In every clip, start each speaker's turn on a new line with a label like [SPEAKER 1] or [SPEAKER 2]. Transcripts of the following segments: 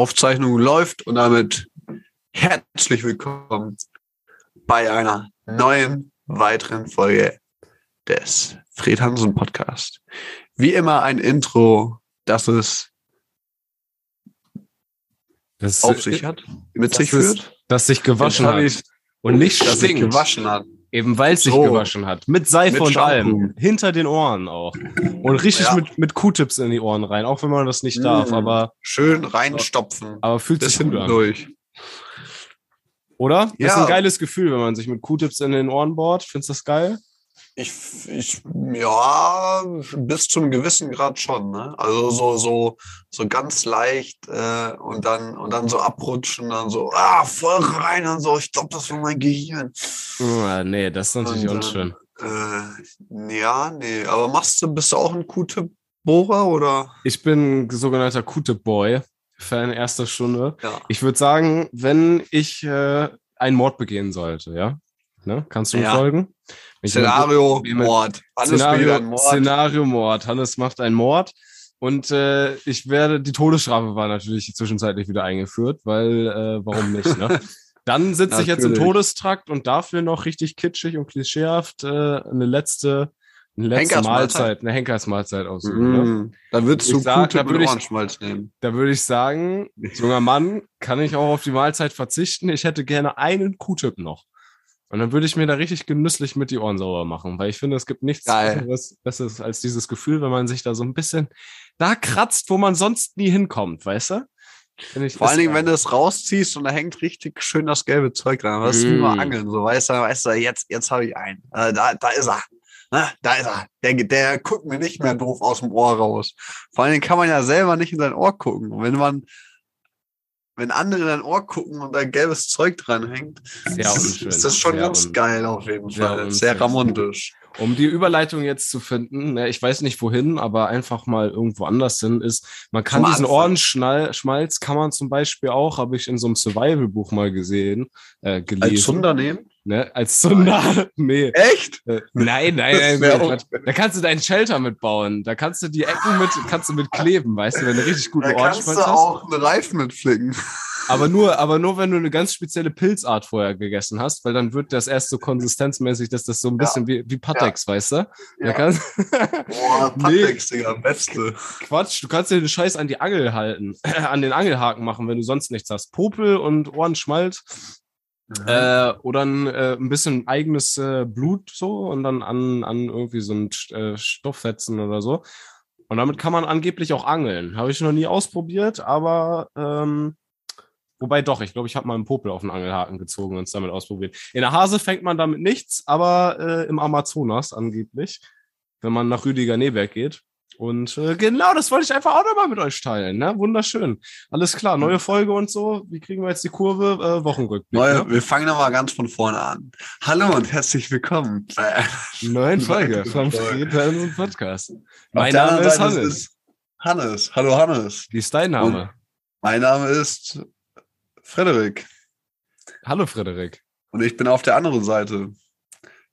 [SPEAKER 1] Aufzeichnung läuft und damit herzlich willkommen bei einer neuen weiteren Folge des Fred Hansen Podcast. Wie immer ein Intro, das es
[SPEAKER 2] Das
[SPEAKER 1] auf sich hat, mit sich führt.
[SPEAKER 2] das sich gewaschen hat. Und nicht
[SPEAKER 1] Das sich
[SPEAKER 2] stinkt.
[SPEAKER 1] gewaschen hat.
[SPEAKER 2] Eben weil es sich
[SPEAKER 1] So.
[SPEAKER 2] gewaschen hat. Mit Seife
[SPEAKER 1] Mit
[SPEAKER 2] und
[SPEAKER 1] Shampoo.
[SPEAKER 2] allem. Hinter den Ohren auch. Und richtig
[SPEAKER 1] Ja.
[SPEAKER 2] mit, mit Q-Tips in die Ohren rein. Auch wenn man das nicht darf.
[SPEAKER 1] Mm.
[SPEAKER 2] Aber,
[SPEAKER 1] Schön reinstopfen.
[SPEAKER 2] aber fühlt sich gut an.
[SPEAKER 1] durch.
[SPEAKER 2] Oder? Das ist
[SPEAKER 1] Ja.
[SPEAKER 2] ein geiles Gefühl, wenn man sich mit Q-Tips in den Ohren bohrt. Findest du das geil?
[SPEAKER 1] Ich, ich, ja, bis zum gewissen Grad schon, ne? Also so, so, so ganz leicht äh, und dann und dann so abrutschen, dann so, ah, voll rein und so, ich glaube, das war mein Gehirn.
[SPEAKER 2] Ah, nee, das ist natürlich
[SPEAKER 1] Und,
[SPEAKER 2] unschön.
[SPEAKER 1] Äh, ja, nee, aber machst du, bist du auch ein Q-Tip-Bohrer oder?
[SPEAKER 2] Ich bin sogenannter Q-Tip-Boy. Fan erster Stunde.
[SPEAKER 1] Ja.
[SPEAKER 2] Ich würde sagen, wenn ich äh, einen Mord begehen sollte, ja? Ne? Kannst du mir
[SPEAKER 1] Ja.
[SPEAKER 2] folgen?
[SPEAKER 1] Szenario, Mord. Alles
[SPEAKER 2] Szenario,
[SPEAKER 1] Mord.
[SPEAKER 2] Szenario Mord. Hannes macht einen Mord. Und äh, ich werde, die Todesstrafe war natürlich zwischenzeitlich wieder eingeführt, weil äh, warum nicht, ne? Dann sitze ich jetzt im. Todestrakt und dafür noch richtig kitschig und klischeehaft äh, eine letzte, eine letzte
[SPEAKER 1] Henkersmahlzeit.
[SPEAKER 2] Mahlzeit, eine Henkersmahlzeit aussuchen. Ne?
[SPEAKER 1] Mm, Da würdest du
[SPEAKER 2] sag, da
[SPEAKER 1] Q-Tip
[SPEAKER 2] würd
[SPEAKER 1] mit
[SPEAKER 2] ich-
[SPEAKER 1] nehmen.
[SPEAKER 2] Da würde ich sagen, junger Mann, kann ich auch auf die Mahlzeit verzichten. Ich hätte gerne einen Q-Tip noch. Und dann würde ich mir da richtig genüsslich mit die Ohren sauber machen, weil ich finde, es gibt nichts. Besseres, Besseres als dieses Gefühl, wenn man sich da so ein bisschen da kratzt, wo man sonst nie hinkommt, weißt du? Ich,
[SPEAKER 1] Vor allen Dingen, wenn du es rausziehst und da hängt richtig schön das gelbe Zeug dran. Das ist wie mal Angeln, so weißt du, weißt du, jetzt, jetzt habe ich einen. Äh, da, da ist er. Ne? Da ist er. Der, der guckt mir nicht mehr doof aus dem Ohr raus. Vor allen Dingen kann man ja selber nicht in sein Ohr gucken. Und wenn man, wenn andere in dein Ohr gucken und da gelbes Zeug dran hängt,
[SPEAKER 2] Sehr
[SPEAKER 1] ist,
[SPEAKER 2] unschön.
[SPEAKER 1] ist das schon
[SPEAKER 2] Sehr
[SPEAKER 1] ganz geil auf jeden
[SPEAKER 2] sehr
[SPEAKER 1] Fall.
[SPEAKER 2] unschön.
[SPEAKER 1] Sehr ramontisch.
[SPEAKER 2] Um die Überleitung jetzt zu finden, ne, ich weiß nicht wohin, aber einfach mal irgendwo anders hin, ist, man kann
[SPEAKER 1] Zum
[SPEAKER 2] diesen. Ohrenschmalz, kann man zum Beispiel auch, habe ich in so einem Survival-Buch mal gesehen, äh, gelesen.
[SPEAKER 1] Als Zunder nehmen?
[SPEAKER 2] Ne? Als Zunder? nee.
[SPEAKER 1] Echt?
[SPEAKER 2] Äh, nein, nein, nein, nein. Da kannst du deinen Shelter mitbauen. Da kannst du die Ecken mit, kannst du mit kleben, weißt du, wenn du richtig guten
[SPEAKER 1] Da kannst
[SPEAKER 2] Ohrenschmalz
[SPEAKER 1] du
[SPEAKER 2] hast.
[SPEAKER 1] auch einen Reifen mitflicken.
[SPEAKER 2] Aber nur, aber nur, wenn du eine ganz spezielle Pilzart vorher gegessen hast, weil dann wird das erst so konsistenzmäßig, dass das so ein
[SPEAKER 1] Ja.
[SPEAKER 2] bisschen wie, wie Patex, weißt du? Da
[SPEAKER 1] Ja.
[SPEAKER 2] kannst,
[SPEAKER 1] Boah,
[SPEAKER 2] Nee.
[SPEAKER 1] Patex, Digga, beste.
[SPEAKER 2] Quatsch, du kannst dir den Scheiß an die Angel halten, an den Angelhaken machen, wenn du sonst nichts hast. Popel und Ohrenschmalz äh, oder ein, äh, ein bisschen eigenes äh, Blut so und dann an, an irgendwie so einen äh, Stoff fetzen oder so. Und damit kann man angeblich auch angeln. Habe ich noch nie ausprobiert, aber ähm, wobei doch, ich glaube, ich habe mal einen Popel auf den Angelhaken gezogen und es damit ausprobiert. In der Hase fängt man damit nichts, aber äh, im Amazonas angeblich, wenn man nach Rüdiger Neberg geht. Und äh, genau, das wollte ich einfach auch nochmal mit euch teilen. Ne? Wunderschön. Alles klar, neue Folge und so. Wie kriegen wir jetzt die Kurve? Äh, Wochenrückblick.
[SPEAKER 1] Neue,
[SPEAKER 2] Ne?
[SPEAKER 1] wir fangen nochmal ganz von vorne an. Hallo und herzlich willkommen. Äh,
[SPEAKER 2] Neuen Folge vom
[SPEAKER 1] Folge.
[SPEAKER 2] Fried Hansen Podcast. Mein Name ist Hannes.
[SPEAKER 1] ist Hannes. Hallo Hannes.
[SPEAKER 2] Wie ist dein Name?
[SPEAKER 1] Mein Name ist Frederik
[SPEAKER 2] Hallo Frederik.
[SPEAKER 1] und ich bin auf der anderen Seite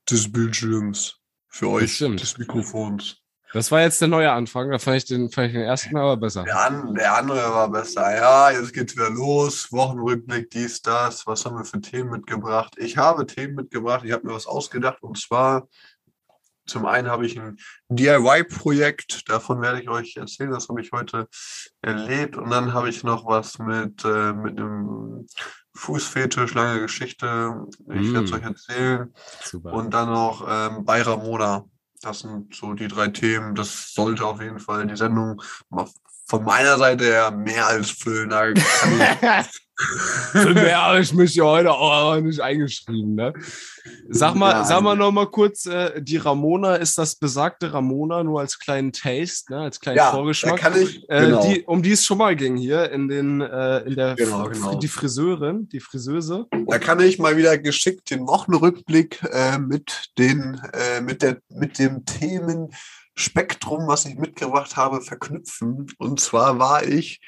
[SPEAKER 1] des Bildschirms für euch, des Mikrofons.
[SPEAKER 2] Das war jetzt der neue Anfang. Da fand ich den, fand ich den ersten aber besser.
[SPEAKER 1] Der, an, der andere war besser. Ja, jetzt geht's wieder los. Wochenrückblick, dies, das. Was haben wir für Themen mitgebracht? Ich habe Themen mitgebracht. Ich habe mir was ausgedacht. Und zwar, zum einen habe ich ein DIY-Projekt. Davon werde ich euch erzählen. Das habe ich heute erlebt. Und dann habe ich noch was mit, äh, mit einem Fußfetisch, lange Geschichte. Ich werde es
[SPEAKER 2] Mm.
[SPEAKER 1] euch erzählen.
[SPEAKER 2] Super.
[SPEAKER 1] Und dann noch ähm, bei Ramona. Das sind so die drei Themen. Das sollte auf jeden Fall die Sendung von meiner Seite her mehr als füllen.
[SPEAKER 2] Für mehr habe ich mich ja heute auch nicht eingeschrieben, ne? Sag mal,
[SPEAKER 1] Ja,
[SPEAKER 2] sag mal noch mal kurz, äh, die Ramona ist das besagte Ramona, nur als kleinen Taste, ne? Als kleinen
[SPEAKER 1] ja, da
[SPEAKER 2] Vorgeschmack.
[SPEAKER 1] kann ich,
[SPEAKER 2] Äh,
[SPEAKER 1] genau.
[SPEAKER 2] die, um die es schon mal ging hier in den äh, in der
[SPEAKER 1] Genau, genau.
[SPEAKER 2] die Friseurin, die Friseuse.
[SPEAKER 1] da kann ich mal wieder geschickt den Wochenrückblick äh, mit den, äh, mit der, mit dem Themenspektrum, was ich mitgebracht habe, verknüpfen. Und zwar war ich,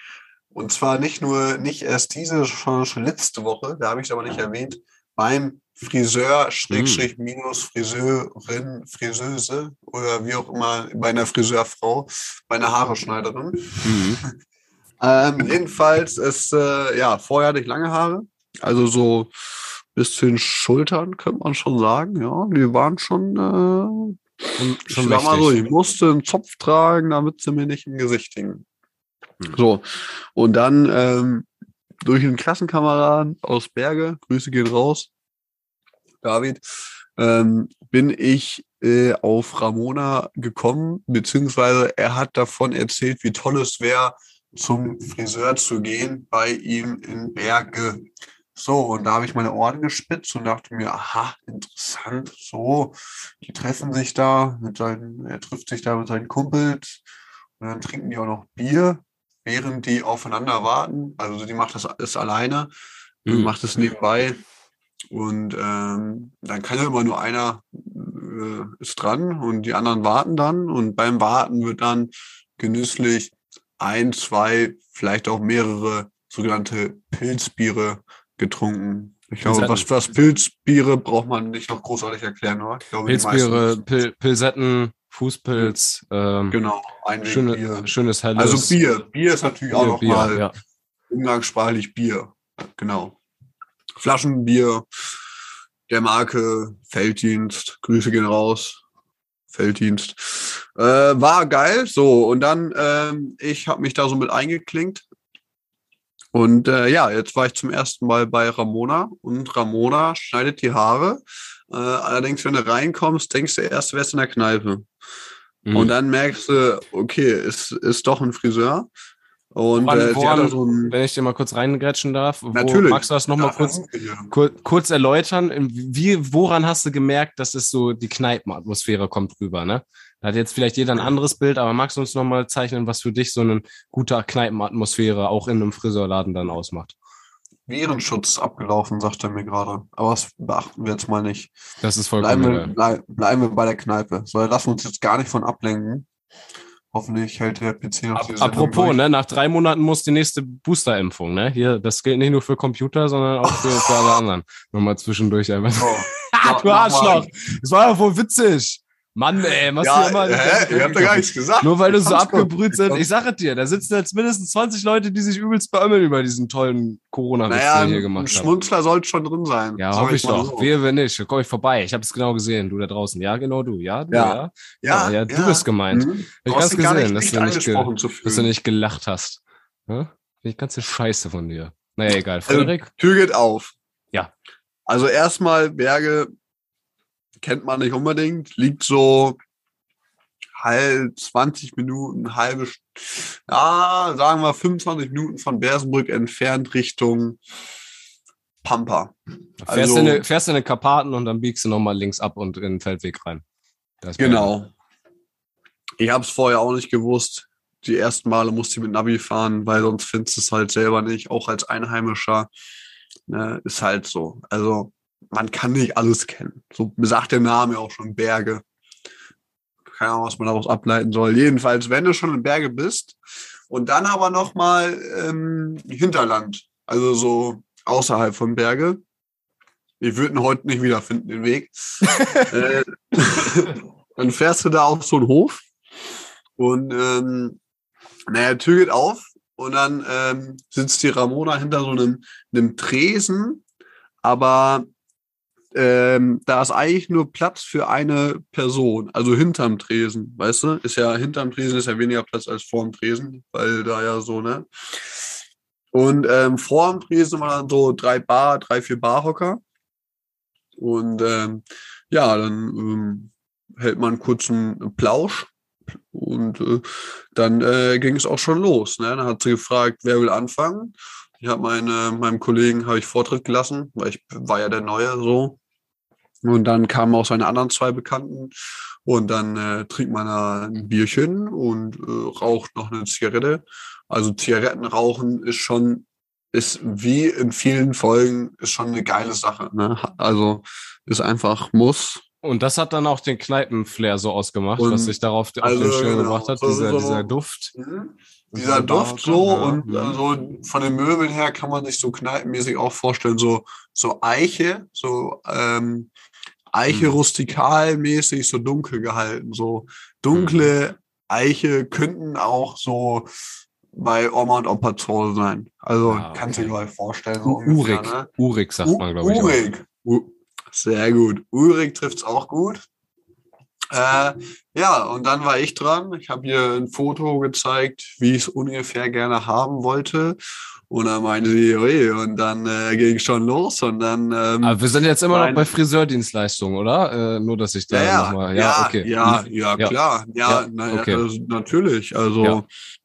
[SPEAKER 1] und zwar nicht nur, nicht erst diese, schon, schon letzte Woche, da habe ich es aber nicht erwähnt, beim Friseur, Schrägstrich, minus Friseurin, Friseuse oder wie auch immer, bei einer Friseurfrau, bei einer Haareschneiderin.
[SPEAKER 2] Mhm.
[SPEAKER 1] Ähm, jedenfalls ist, äh, ja, vorher hatte ich lange Haare. Also so bis zu den Schultern, könnte man schon sagen. Ja, die waren schon, äh,
[SPEAKER 2] Schon,
[SPEAKER 1] ich
[SPEAKER 2] schon
[SPEAKER 1] sag mal so, ich musste einen Zopf tragen, damit sie mir nicht im Gesicht hingen.
[SPEAKER 2] Hm.
[SPEAKER 1] So. Und dann, ähm, durch einen Klassenkameraden aus Berge, Grüße gehen raus, David, ähm, bin ich äh, auf Ramona gekommen, beziehungsweise er hat davon erzählt, wie toll es wäre, zum Friseur zu gehen bei ihm in Berge. So, und da habe ich meine Ohren gespitzt und dachte mir, aha, interessant, so, die treffen sich da mit seinen, er trifft sich da mit seinen Kumpels und dann trinken die auch noch Bier, während die aufeinander warten. Also die macht das ist alleine,
[SPEAKER 2] Mhm.
[SPEAKER 1] macht es nebenbei. Und ähm, dann kann ja immer nur einer äh, ist dran und die anderen warten dann. Und beim Warten wird dann genüsslich ein, zwei, vielleicht auch mehrere sogenannte Pilzbiere getrunken. Ich glaube, was, was Pilzbiere braucht man nicht noch großartig erklären, oder? Glaube,
[SPEAKER 2] Pilzbiere, Pil Pilsetten, Fußpilz, ähm,
[SPEAKER 1] Genau, ein
[SPEAKER 2] schöne, schönes helles
[SPEAKER 1] Also Bier. Bier ist natürlich auch
[SPEAKER 2] Bier,
[SPEAKER 1] noch
[SPEAKER 2] Bier,
[SPEAKER 1] mal
[SPEAKER 2] ja.
[SPEAKER 1] umgangssprachlich Bier. Genau. Flaschenbier der Marke Felddienst. Grüße gehen raus. Felddienst. Äh, war geil. So, und dann, ähm, ich habe mich da so mit eingeklinkt. Und äh, ja, jetzt war ich zum ersten Mal bei Ramona und Ramona schneidet die Haare. Äh, allerdings, wenn du reinkommst, denkst du erst, du wärst in der Kneipe.
[SPEAKER 2] Mhm.
[SPEAKER 1] Und dann merkst du, okay, ist, ist doch ein Friseur. Und
[SPEAKER 2] Woran-
[SPEAKER 1] äh,
[SPEAKER 2] woran-
[SPEAKER 1] so ein.
[SPEAKER 2] Wenn ich dir mal kurz reingrätschen darf, wo,
[SPEAKER 1] Natürlich.
[SPEAKER 2] magst du das nochmal
[SPEAKER 1] Ja,
[SPEAKER 2] kurz,
[SPEAKER 1] ja.
[SPEAKER 2] kur, kurz erläutern? Wie, woran hast du gemerkt, dass es so die Kneipenatmosphäre kommt rüber, ne? Da hat jetzt vielleicht jeder ein anderes Bild, aber magst du uns nochmal zeichnen, was für dich so eine gute Kneipenatmosphäre auch in einem Friseurladen dann ausmacht?
[SPEAKER 1] Virenschutz abgelaufen, sagt er mir gerade. Aber das beachten wir jetzt mal nicht.
[SPEAKER 2] Das ist
[SPEAKER 1] Bleiben
[SPEAKER 2] vollkommen
[SPEAKER 1] wir,
[SPEAKER 2] egal.
[SPEAKER 1] blei bleiben wir bei der Kneipe. So, lassen wir uns jetzt gar nicht von ablenken. Hoffentlich hält der PC noch
[SPEAKER 2] Ap apropos,
[SPEAKER 1] durch.
[SPEAKER 2] ne, nach drei Monaten muss die nächste Boosterimpfung, ne? Hier, das gilt nicht nur für Computer, sondern auch für, für alle anderen. Nochmal zwischendurch einfach.
[SPEAKER 1] Ja,
[SPEAKER 2] du Arschloch! Das war ja wohl witzig. Mann, ey, was
[SPEAKER 1] Ja,
[SPEAKER 2] hier immer.
[SPEAKER 1] hä? Ihr habt doch gar nichts gesagt.
[SPEAKER 2] Nur weil du so abgebrüht sind. Ich sage dir, da sitzen jetzt mindestens 20 Leute, die sich übelst beömmeln über diesen tollen Corona-Witz,
[SPEAKER 1] Naja,
[SPEAKER 2] den ihr
[SPEAKER 1] ein
[SPEAKER 2] gemacht habt.
[SPEAKER 1] Schmunzler sollte schon drin sein.
[SPEAKER 2] Ja, hoffe ich doch.
[SPEAKER 1] so.
[SPEAKER 2] Wehe, wenn nicht. Da komme ich vorbei. Ich habe es genau gesehen. Du da draußen. Ja, genau du. Ja, du,
[SPEAKER 1] Ja.
[SPEAKER 2] ja.
[SPEAKER 1] Ja,
[SPEAKER 2] ja, du bist gemeint.
[SPEAKER 1] Mhm.
[SPEAKER 2] Hab ich
[SPEAKER 1] Du gar
[SPEAKER 2] gesehen,
[SPEAKER 1] nicht,
[SPEAKER 2] dass
[SPEAKER 1] nicht
[SPEAKER 2] du nicht Dass du nicht gelacht hast. Finde ich ganze Scheiße von dir. Naja, egal.
[SPEAKER 1] Also,
[SPEAKER 2] Frederik?
[SPEAKER 1] Tür geht auf.
[SPEAKER 2] Ja.
[SPEAKER 1] Also erstmal Berge kennt man nicht unbedingt, liegt so halb 20 Minuten, halbe, ja, sagen wir 25 Minuten von Bersenbrück entfernt Richtung Pampa.
[SPEAKER 2] fährst,
[SPEAKER 1] also-
[SPEAKER 2] du in eine, fährst in den Karpaten und dann biegst du nochmal links ab und in den Feldweg rein.
[SPEAKER 1] Genau. Ich habe es vorher auch nicht gewusst. Die ersten Male musste ich mit Navi fahren, weil sonst findest du es halt selber nicht, auch als Einheimischer. Ne, ist halt so. Also man kann nicht alles kennen. So sagt der Name auch schon Berge. Keine Ahnung, was man daraus ableiten soll. Jedenfalls, wenn du schon in Berge bist und dann aber nochmal ähm, Hinterland, also so außerhalb von Berge. Ich würde ihn heute nicht wiederfinden, den Weg. äh, dann fährst du da auf so einen Hof und ähm, naja, Tür geht auf und dann ähm, sitzt die Ramona hinter so einem, einem Tresen, aber ähm, da ist eigentlich nur Platz für eine Person, also hinterm Tresen, weißt du? Ist ja hinterm Tresen ist ja weniger Platz als vorm Tresen, weil da ja so, ne? Und ähm, vorm Tresen waren dann so drei Bar, drei, vier Barhocker. Und ähm, ja, dann ähm, hält man einen kurzen Plausch und äh, dann äh, ging es auch schon los. Ne? Dann hat sie gefragt, wer will anfangen. Ich habe meine, meinem Kollegen habe ich Vortritt gelassen, weil ich war ja der Neue so. Und dann kamen auch seine anderen zwei Bekannten und dann äh, trinkt man da ein Bierchen und äh, raucht noch eine Zigarette. Also Zigaretten rauchen ist schon, ist wie in vielen Folgen, ist schon eine geile Sache. Ne? Also ist einfach muss.
[SPEAKER 2] Und das hat dann auch den Kneipenflair so ausgemacht,
[SPEAKER 1] Und
[SPEAKER 2] was sich darauf auf
[SPEAKER 1] also,
[SPEAKER 2] den Schirm
[SPEAKER 1] genau,
[SPEAKER 2] gebracht hat,
[SPEAKER 1] so-
[SPEAKER 2] dieser,
[SPEAKER 1] so-
[SPEAKER 2] dieser Duft.
[SPEAKER 1] Mhm. Dieser Duft so
[SPEAKER 2] ja.
[SPEAKER 1] und
[SPEAKER 2] Mhm.
[SPEAKER 1] also von den Möbeln her kann man sich so kneipenmäßig auch vorstellen, so, so Eiche, so ähm, Eiche
[SPEAKER 2] Mhm.
[SPEAKER 1] rustikalmäßig, so dunkel gehalten. So dunkle Eiche könnten auch so bei Oma und Opa Hause sein. Also
[SPEAKER 2] Ah,
[SPEAKER 1] kannst du
[SPEAKER 2] okay.
[SPEAKER 1] dir mal vorstellen.
[SPEAKER 2] U
[SPEAKER 1] ungefähr,
[SPEAKER 2] Urik.
[SPEAKER 1] ne?
[SPEAKER 2] Urik sagt man, glaube ich.
[SPEAKER 1] Urik. U Sehr gut. Ulrich trifft's auch gut. Äh, ja, und dann war ich dran. Ich habe ihr ein Foto gezeigt, wie ich es ungefähr gerne haben wollte. Und dann meinte sie, ui, und dann äh, ging schon los. Und dann ähm,
[SPEAKER 2] Aber wir sind jetzt immer noch bei Friseurdienstleistungen, oder? Äh, nur, dass ich da
[SPEAKER 1] ja,
[SPEAKER 2] nochmal.
[SPEAKER 1] ja,
[SPEAKER 2] Ja, okay.
[SPEAKER 1] ja,
[SPEAKER 2] Hm,
[SPEAKER 1] ja,
[SPEAKER 2] Ja.
[SPEAKER 1] klar. Ja,
[SPEAKER 2] Ja,
[SPEAKER 1] na,
[SPEAKER 2] okay.
[SPEAKER 1] das, natürlich. Also
[SPEAKER 2] Ja,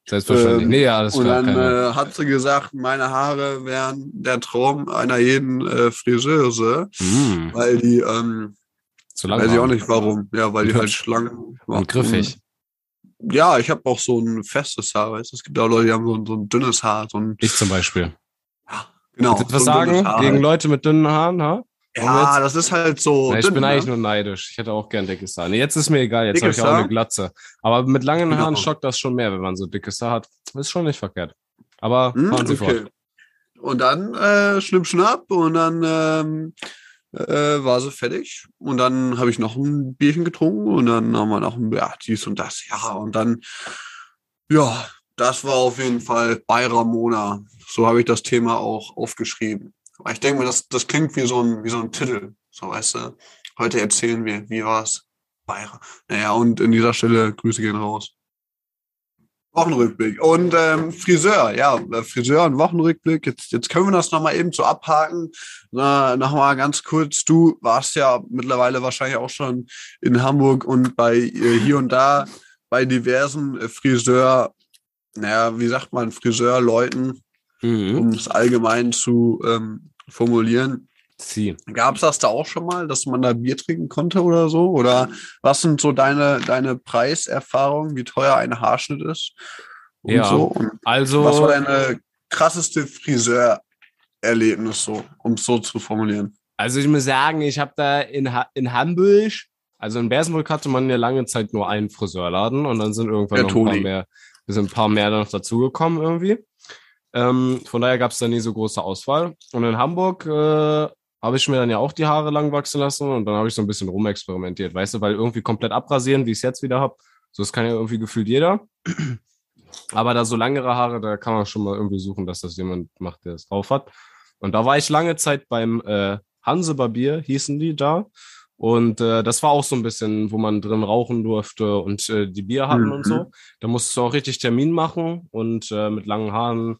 [SPEAKER 2] Selbstverständlich.
[SPEAKER 1] ähm,
[SPEAKER 2] nee, ja, alles
[SPEAKER 1] und
[SPEAKER 2] klar.
[SPEAKER 1] dann äh, hat sie gesagt, meine Haare wären der Traum einer jeden äh, Friseuse,
[SPEAKER 2] Hm,
[SPEAKER 1] weil die ähm,
[SPEAKER 2] zu lang
[SPEAKER 1] Weiß ich auch nicht warum. Ja, weil
[SPEAKER 2] Und
[SPEAKER 1] die halt
[SPEAKER 2] hübsch.
[SPEAKER 1] schlank
[SPEAKER 2] Und griffig.
[SPEAKER 1] Ja, ich habe auch so ein festes Haar. Weißt? du. Es gibt auch Leute, die haben so ein, so ein dünnes Haar. So ein,
[SPEAKER 2] Ich zum Beispiel.
[SPEAKER 1] genau.
[SPEAKER 2] Willst du was
[SPEAKER 1] so
[SPEAKER 2] sagen
[SPEAKER 1] Haar
[SPEAKER 2] gegen
[SPEAKER 1] halt.
[SPEAKER 2] Leute mit dünnen Haaren? Ha?
[SPEAKER 1] Ja, das ist halt so.
[SPEAKER 2] Na, ich
[SPEAKER 1] dünn,
[SPEAKER 2] bin eigentlich
[SPEAKER 1] ne?
[SPEAKER 2] nur neidisch. Ich hätte auch gern dickes Haar. Nee, jetzt ist mir egal. Jetzt habe ich auch
[SPEAKER 1] Haar?
[SPEAKER 2] eine Glatze. Aber mit langen
[SPEAKER 1] Genau.
[SPEAKER 2] Haaren schockt das schon mehr, wenn man so dickes Haar hat. Ist schon nicht verkehrt. Aber
[SPEAKER 1] Hm,
[SPEAKER 2] fahren Sie
[SPEAKER 1] okay.
[SPEAKER 2] fort.
[SPEAKER 1] Und dann äh, schnipp, schnapp und dann ähm, äh, war sie fertig. Und dann habe ich noch ein Bierchen getrunken und dann haben wir noch ein, ja, dies und das. Ja, und dann, ja, das war auf jeden Fall bei Ramona. So habe ich das Thema auch aufgeschrieben. Aber Ich denke mir, das, das klingt wie so ein, wie so ein Titel. So, weißt du, heute erzählen wir, wie war's bei Ra- Naja, und in dieser Stelle Grüße gehen raus. Wochenrückblick. Und ähm, Friseur, ja, Friseur und Wochenrückblick. Jetzt, jetzt können wir das nochmal eben so abhaken. Na, nochmal ganz kurz, du warst ja mittlerweile wahrscheinlich auch schon in Hamburg und bei äh, hier und da bei diversen äh, Friseur, naja, wie sagt man, Friseurleuten,
[SPEAKER 2] Mhm.
[SPEAKER 1] um es allgemein zu ähm, formulieren.
[SPEAKER 2] Sie.
[SPEAKER 1] Gab es das da auch schon mal, dass man da Bier trinken konnte oder so? Oder was sind so deine, deine Preiserfahrungen, wie teuer ein Haarschnitt ist? Und
[SPEAKER 2] Ja.
[SPEAKER 1] so? Und
[SPEAKER 2] Also.
[SPEAKER 1] was war deine krasseste Friseurerlebnis so, um es so zu formulieren?
[SPEAKER 2] Also ich muss sagen, ich habe da in, ha in Hamburg, also in Bersenbrück hatte man ja lange Zeit nur einen Friseurladen und dann sind irgendwann
[SPEAKER 1] Der
[SPEAKER 2] noch ein paar mehr, sind ein paar mehr noch dazugekommen irgendwie. Ähm, von daher gab es da nie so große Auswahl. Und in Hamburg äh, habe ich mir dann ja auch die Haare lang wachsen lassen und dann habe ich so ein bisschen rumexperimentiert, weißt du, weil irgendwie komplett abrasieren, wie ich es jetzt wieder habe, so das kann ja irgendwie gefühlt jeder. Aber da so langere Haare, da kann man schon mal irgendwie suchen, dass das jemand macht, der es drauf hat. Und da war ich lange Zeit beim äh, Hanse Barbier, hießen die da. Und äh, das war auch so ein bisschen, wo man drin rauchen durfte und äh, die Bier hatten
[SPEAKER 1] Mhm.
[SPEAKER 2] und so. Da musstest du auch richtig Termin machen und äh, mit langen Haaren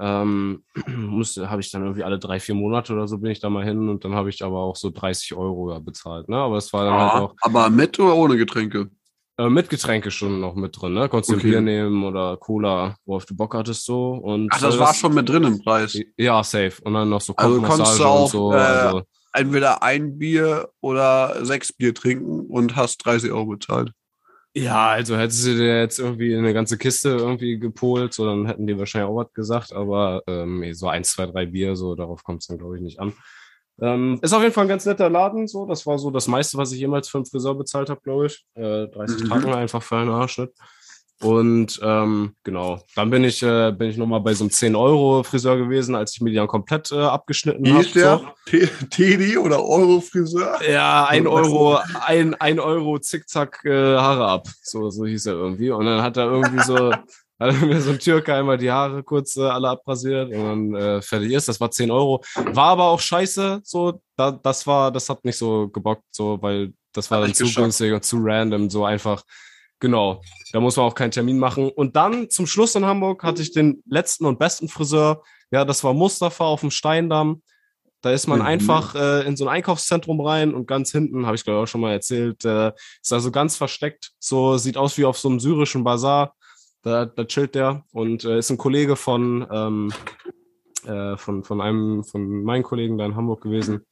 [SPEAKER 2] ähm, musste, habe ich dann irgendwie alle drei, vier Monate oder so bin ich da mal hin und dann habe ich aber auch so 30 Euro bezahlt. Ne? Aber es war dann halt auch
[SPEAKER 1] aber mit oder ohne Getränke?
[SPEAKER 2] äh, mit Getränke schon noch mit drin. Ne? Konntest du
[SPEAKER 1] Okay.
[SPEAKER 2] Bier nehmen oder Cola, worauf du Bock hattest so. Und,
[SPEAKER 1] Ach, das
[SPEAKER 2] äh,
[SPEAKER 1] war schon mit drin im Preis.
[SPEAKER 2] Ja, safe. Und dann noch so
[SPEAKER 1] Also konntest du auch,
[SPEAKER 2] und so.
[SPEAKER 1] äh,
[SPEAKER 2] also,
[SPEAKER 1] Entweder ein Bier oder sechs Bier trinken und hast 30 Euro bezahlt.
[SPEAKER 2] Ja, also hättest du dir jetzt irgendwie eine ganze Kiste irgendwie gepolt, so dann hätten die wahrscheinlich auch was gesagt, aber ähm, so eins, zwei, drei Bier, so darauf kommt es dann, glaube ich, nicht an. Ähm, ist auf jeden Fall ein ganz netter Laden, so. Das war so das meiste, was ich jemals für einen Friseur bezahlt habe, glaube ich. Äh, 30
[SPEAKER 1] Mhm.
[SPEAKER 2] Tagen einfach für einen Haarschnitt. Und ähm, genau, dann bin ich, äh, bin ich nochmal bei so einem 10-Euro-Friseur gewesen, als ich mir die dann komplett äh, abgeschnitten
[SPEAKER 1] Wie
[SPEAKER 2] habe.
[SPEAKER 1] ist der? T- Teddy oder Euro-Friseur?
[SPEAKER 2] Ja, ein
[SPEAKER 1] So?
[SPEAKER 2] Euro, ein, ein Euro zickzack äh, Haare ab. So, so hieß er irgendwie. Und dann hat er irgendwie so, hat mir so ein Türke einmal die Haare kurz äh, alle abrasiert und dann äh, fertig ist. Das war 10 Euro. War aber auch scheiße. So, da, das war, das hat nicht so gebockt, so, weil das war dann zu günstig und zu random, so einfach. Genau. Da muss man auch keinen Termin machen. Und dann zum Schluss in Hamburg hatte ich den letzten und besten Friseur. Ja, das war Mustafa auf dem Steindamm. Da ist man
[SPEAKER 1] Mhm.
[SPEAKER 2] einfach äh, in so ein Einkaufszentrum rein und ganz hinten, habe ich glaube ich auch schon mal erzählt, äh, ist also ganz versteckt. So sieht aus wie auf so einem syrischen Bazar. Da, da chillt der und äh, ist ein Kollege von, ähm, äh, von, von einem von meinen Kollegen da in Hamburg gewesen.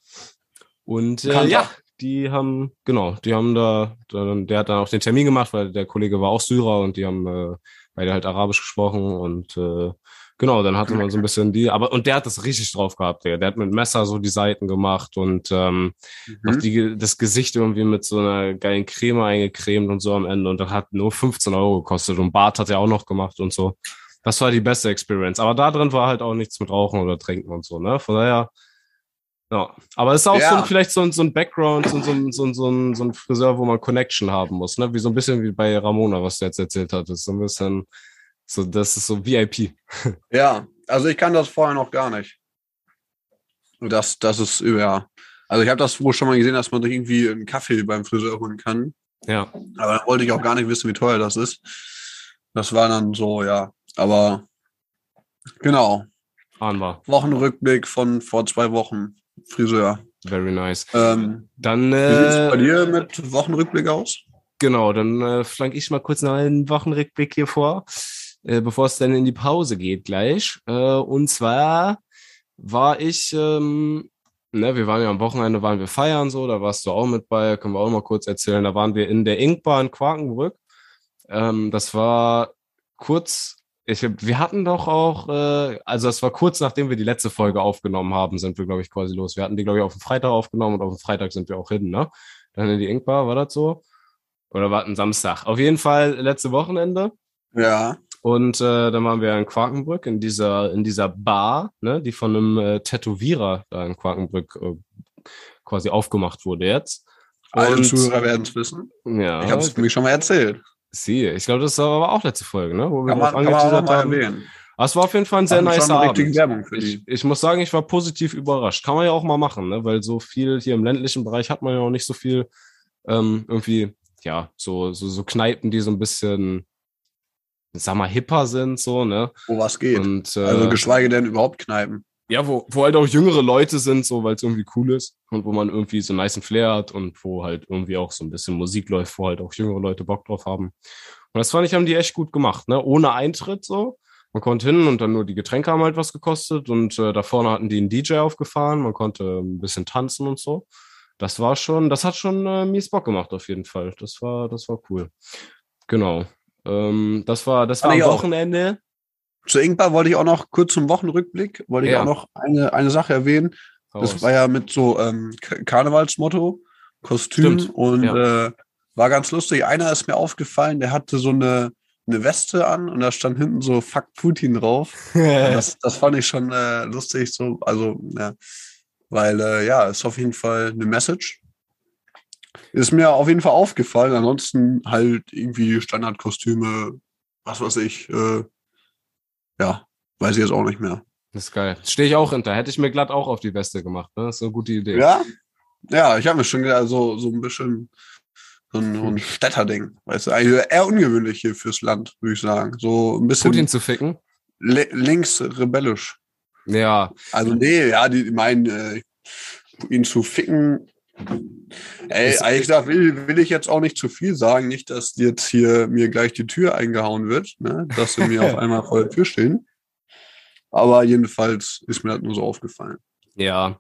[SPEAKER 2] Und äh, ja, die haben, genau, die haben da, dann, der hat dann auch den Termin gemacht, weil der Kollege war auch Syrer und die haben äh, beide halt Arabisch gesprochen und äh, genau, dann hatte man so ein bisschen die, aber und der hat das richtig drauf gehabt, der, der hat mit Messer so die Seiten gemacht und ähm,
[SPEAKER 1] Mhm.
[SPEAKER 2] die, das Gesicht irgendwie mit so einer geilen Creme eingecremt und so am Ende und das hat nur 15 Euro gekostet und Bart hat er auch noch gemacht und so. Das war die beste Experience. Aber da drin war halt auch nichts mit Rauchen oder Trinken und so, ne? Von daher, ja. Aber es ist auch so
[SPEAKER 1] Ja.
[SPEAKER 2] ein, vielleicht so ein, so ein Background, so, ein- so, ein- so, ein- so, ein, so ein Friseur, wo man Connection haben muss, ne? Wie so ein bisschen wie bei Ramona, was du jetzt erzählt hattest. So ein bisschen So, das ist so VIP.
[SPEAKER 1] Ja, also ich kann das vorher noch gar nicht. Das, das ist, ja. Also ich habe das wohl schon mal gesehen, dass man sich irgendwie einen Kaffee beim Friseur holen kann.
[SPEAKER 2] Ja.
[SPEAKER 1] Aber da wollte ich auch gar nicht wissen, wie teuer das ist. Das war dann so, ja. Aber genau.
[SPEAKER 2] Ahnbar.
[SPEAKER 1] Wochenrückblick von vor zwei Wochen. Friseur.
[SPEAKER 2] Very nice.
[SPEAKER 1] Ähm,
[SPEAKER 2] Dann,
[SPEAKER 1] wie sieht es bei
[SPEAKER 2] äh,
[SPEAKER 1] dir mit Wochenrückblick aus?
[SPEAKER 2] genau, dann äh, flank ich mal kurz noch einen Wochenrückblick hier vor, äh, bevor es dann in die Pause geht gleich. Äh, und zwar war ich, ähm, ne, wir waren ja am Wochenende, waren wir feiern so, da warst du auch mit bei, können wir auch mal kurz erzählen. Da waren wir in der Inkbar in Quakenbrück. Ähm, das war kurz, ich, wir hatten doch auch, äh, also das war kurz nachdem wir die letzte Folge aufgenommen haben, sind wir, glaube ich, quasi los. Wir hatten die, glaube ich, auf dem Freitag aufgenommen und auf dem Freitag sind wir auch hin, ne? Dann in die Inkbar, war das so? Oder war das ein Samstag? Auf jeden Fall letzte Wochenende.
[SPEAKER 1] Ja.
[SPEAKER 2] Und äh, dann waren wir in Quakenbrück in dieser, in dieser Bar, ne, die von einem äh, Tätowierer da in Quakenbrück äh, quasi aufgemacht wurde jetzt.
[SPEAKER 1] Alle Zuhörer werden es wissen.
[SPEAKER 2] Ja,
[SPEAKER 1] Ich habe es nämlich schon mal erzählt.
[SPEAKER 2] Siehe. Ich glaube, das war aber auch letzte Folge, ne? Wo wir
[SPEAKER 1] Kann
[SPEAKER 2] drauf
[SPEAKER 1] man
[SPEAKER 2] angeteasert haben.
[SPEAKER 1] erwähnen.
[SPEAKER 2] Es war auf jeden Fall ein sehr
[SPEAKER 1] richtige
[SPEAKER 2] Abend. Ich, ich muss sagen, ich war positiv überrascht. Kann man ja auch mal machen, ne? weil so viel hier im ländlichen Bereich hat man ja auch nicht so viel ähm, irgendwie, ja, so, so, so Kneipen, die so ein bisschen, sag mal, hipper sind, so, ne?
[SPEAKER 1] Wo was geht.
[SPEAKER 2] Und äh,
[SPEAKER 1] also geschweige denn überhaupt Kneipen.
[SPEAKER 2] Ja, wo, wo halt auch jüngere Leute sind, so, weil es irgendwie cool ist und wo man irgendwie so einen niceen Flair hat und wo halt irgendwie auch so ein bisschen Musik läuft, wo halt auch jüngere Leute Bock drauf haben. Und das fand ich, haben die echt gut gemacht, ne? Ohne Eintritt so. Man konnte hin und dann nur die Getränke haben halt was gekostet und äh, da vorne hatten die einen DJ aufgefahren, man konnte ein bisschen tanzen und so. Das war schon, das hat schon äh, mies Bock gemacht auf jeden Fall. Das war, das war cour Genau. Ähm, das war, das war am. Wochenende.
[SPEAKER 1] Zu Ingbar wollte ich auch noch kurz zum Wochenrückblick, wollte ich
[SPEAKER 2] Ja.
[SPEAKER 1] auch noch eine, eine Sache erwähnen. Das
[SPEAKER 2] Raus.
[SPEAKER 1] war ja mit so ähm, Karnevalsmotto, Kostüm
[SPEAKER 2] Stimmt,
[SPEAKER 1] und
[SPEAKER 2] ja.
[SPEAKER 1] äh, war ganz lustig. Einer ist mir aufgefallen, der hatte so eine, eine Weste an und da stand hinten so Fuck Putin drauf. Das, das fand ich schon äh, lustig, so, also, ja, weil, äh, ja, ist auf jeden Fall eine Message. Ist mir auf jeden Fall aufgefallen. Ansonsten halt irgendwie Standardkostüme, was weiß ich, äh, ja, weiß ich jetzt auch nicht mehr.
[SPEAKER 2] Das ist geil. Stehe ich auch hinter. Hätte ich mir glatt auch auf die Weste gemacht. Ne? Das ist eine gute Idee.
[SPEAKER 1] Ja? Ja, ich habe mir schon gedacht, so, so ein bisschen so ein, so ein Städterding. Weißt du, eigentlich eher ungewöhnlich hier fürs Land, würde ich sagen. So ein bisschen
[SPEAKER 2] Putin zu ficken.
[SPEAKER 1] li- links rebellisch.
[SPEAKER 2] Ja,
[SPEAKER 1] Also nee, ja, die meinen, äh, ihn zu ficken. Ey, ehrlich gesagt, will, will ich jetzt auch nicht zu viel sagen. Nicht, dass jetzt hier mir gleich die Tür eingehauen wird, ne? dass sie mir auf einmal vor der Tür stehen. Aber jedenfalls ist mir das nur so aufgefallen.
[SPEAKER 2] ja.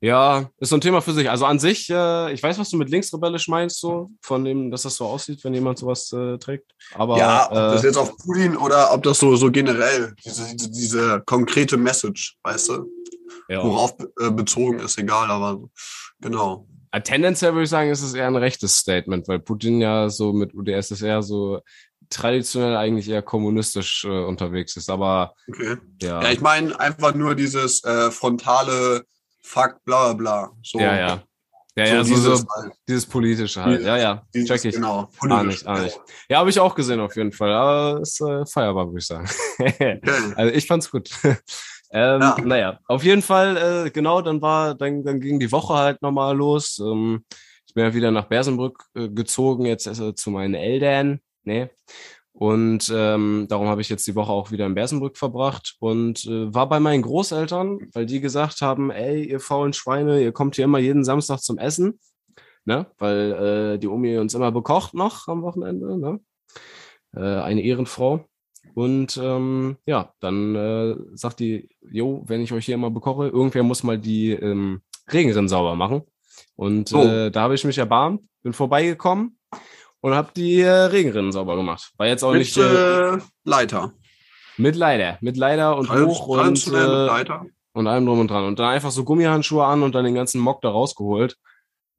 [SPEAKER 2] Ja, ist so ein Thema für sich. Also an sich, äh, ich weiß, was du mit linksrebellisch meinst, so, von dem, dass das so aussieht, wenn jemand sowas äh, trägt. Aber
[SPEAKER 1] ja, ob das
[SPEAKER 2] äh,
[SPEAKER 1] jetzt auf Putin oder ob das so, so generell, diese, diese konkrete Message, weißt du,
[SPEAKER 2] ja.
[SPEAKER 1] worauf äh, bezogen ist, egal, aber genau.
[SPEAKER 2] Tendenziell würde ich sagen, ist es eher ein rechtes Statement, weil Putin ja so mit UdSSR so traditionell eigentlich eher kommunistisch äh, unterwegs ist. Aber
[SPEAKER 1] Okay.
[SPEAKER 2] ja,
[SPEAKER 1] Ja, ich meine einfach nur dieses äh, frontale Fuck, bla bla bla. So,
[SPEAKER 2] ja, ja. Ja, ja, so,
[SPEAKER 1] dieses,
[SPEAKER 2] so
[SPEAKER 1] halt,
[SPEAKER 2] dieses politische halt. Ja, ja,
[SPEAKER 1] dieses,
[SPEAKER 2] check ich.
[SPEAKER 1] Genau,
[SPEAKER 2] Ah,
[SPEAKER 1] politisch.
[SPEAKER 2] nicht, ah, nicht. Ja, habe ich auch gesehen auf jeden Fall. Aber ist äh, feierbar, würde ich sagen. Also ich fand's gut. Ähm,
[SPEAKER 1] Ja.
[SPEAKER 2] Naja, auf jeden Fall, äh, genau, dann war, dann, dann ging die Woche halt nochmal los. Ähm, ich bin ja wieder nach Bersenbrück äh, gezogen, jetzt äh, zu meinen Eltern. Nee. Und ähm, darum habe ich jetzt die Woche auch wieder in Bersenbrück verbracht und äh, war bei meinen Großeltern, weil die gesagt haben, ey, ihr faulen Schweine, ihr kommt hier immer jeden Samstag zum Essen. Ne? Weil äh, die Omi uns immer bekocht noch am Wochenende. Ne? Äh, eine Ehrenfrau. Und ähm, ja, dann äh, sagt die, jo, wenn ich euch hier immer bekoche, irgendwer muss mal die ähm, Regenrinnen sauber machen. Und
[SPEAKER 1] Oh.
[SPEAKER 2] äh, da habe ich mich erbarmt, bin vorbeigekommen und habe die äh, Regenrinnen sauber gemacht. War jetzt auch
[SPEAKER 1] Mit
[SPEAKER 2] nicht äh,
[SPEAKER 1] äh, Leiter.
[SPEAKER 2] mit Leider, mit Leider und hoch und, äh,
[SPEAKER 1] Leiter.
[SPEAKER 2] und allem drum und dran. Und dann einfach so Gummihandschuhe an und dann den ganzen Mock da rausgeholt.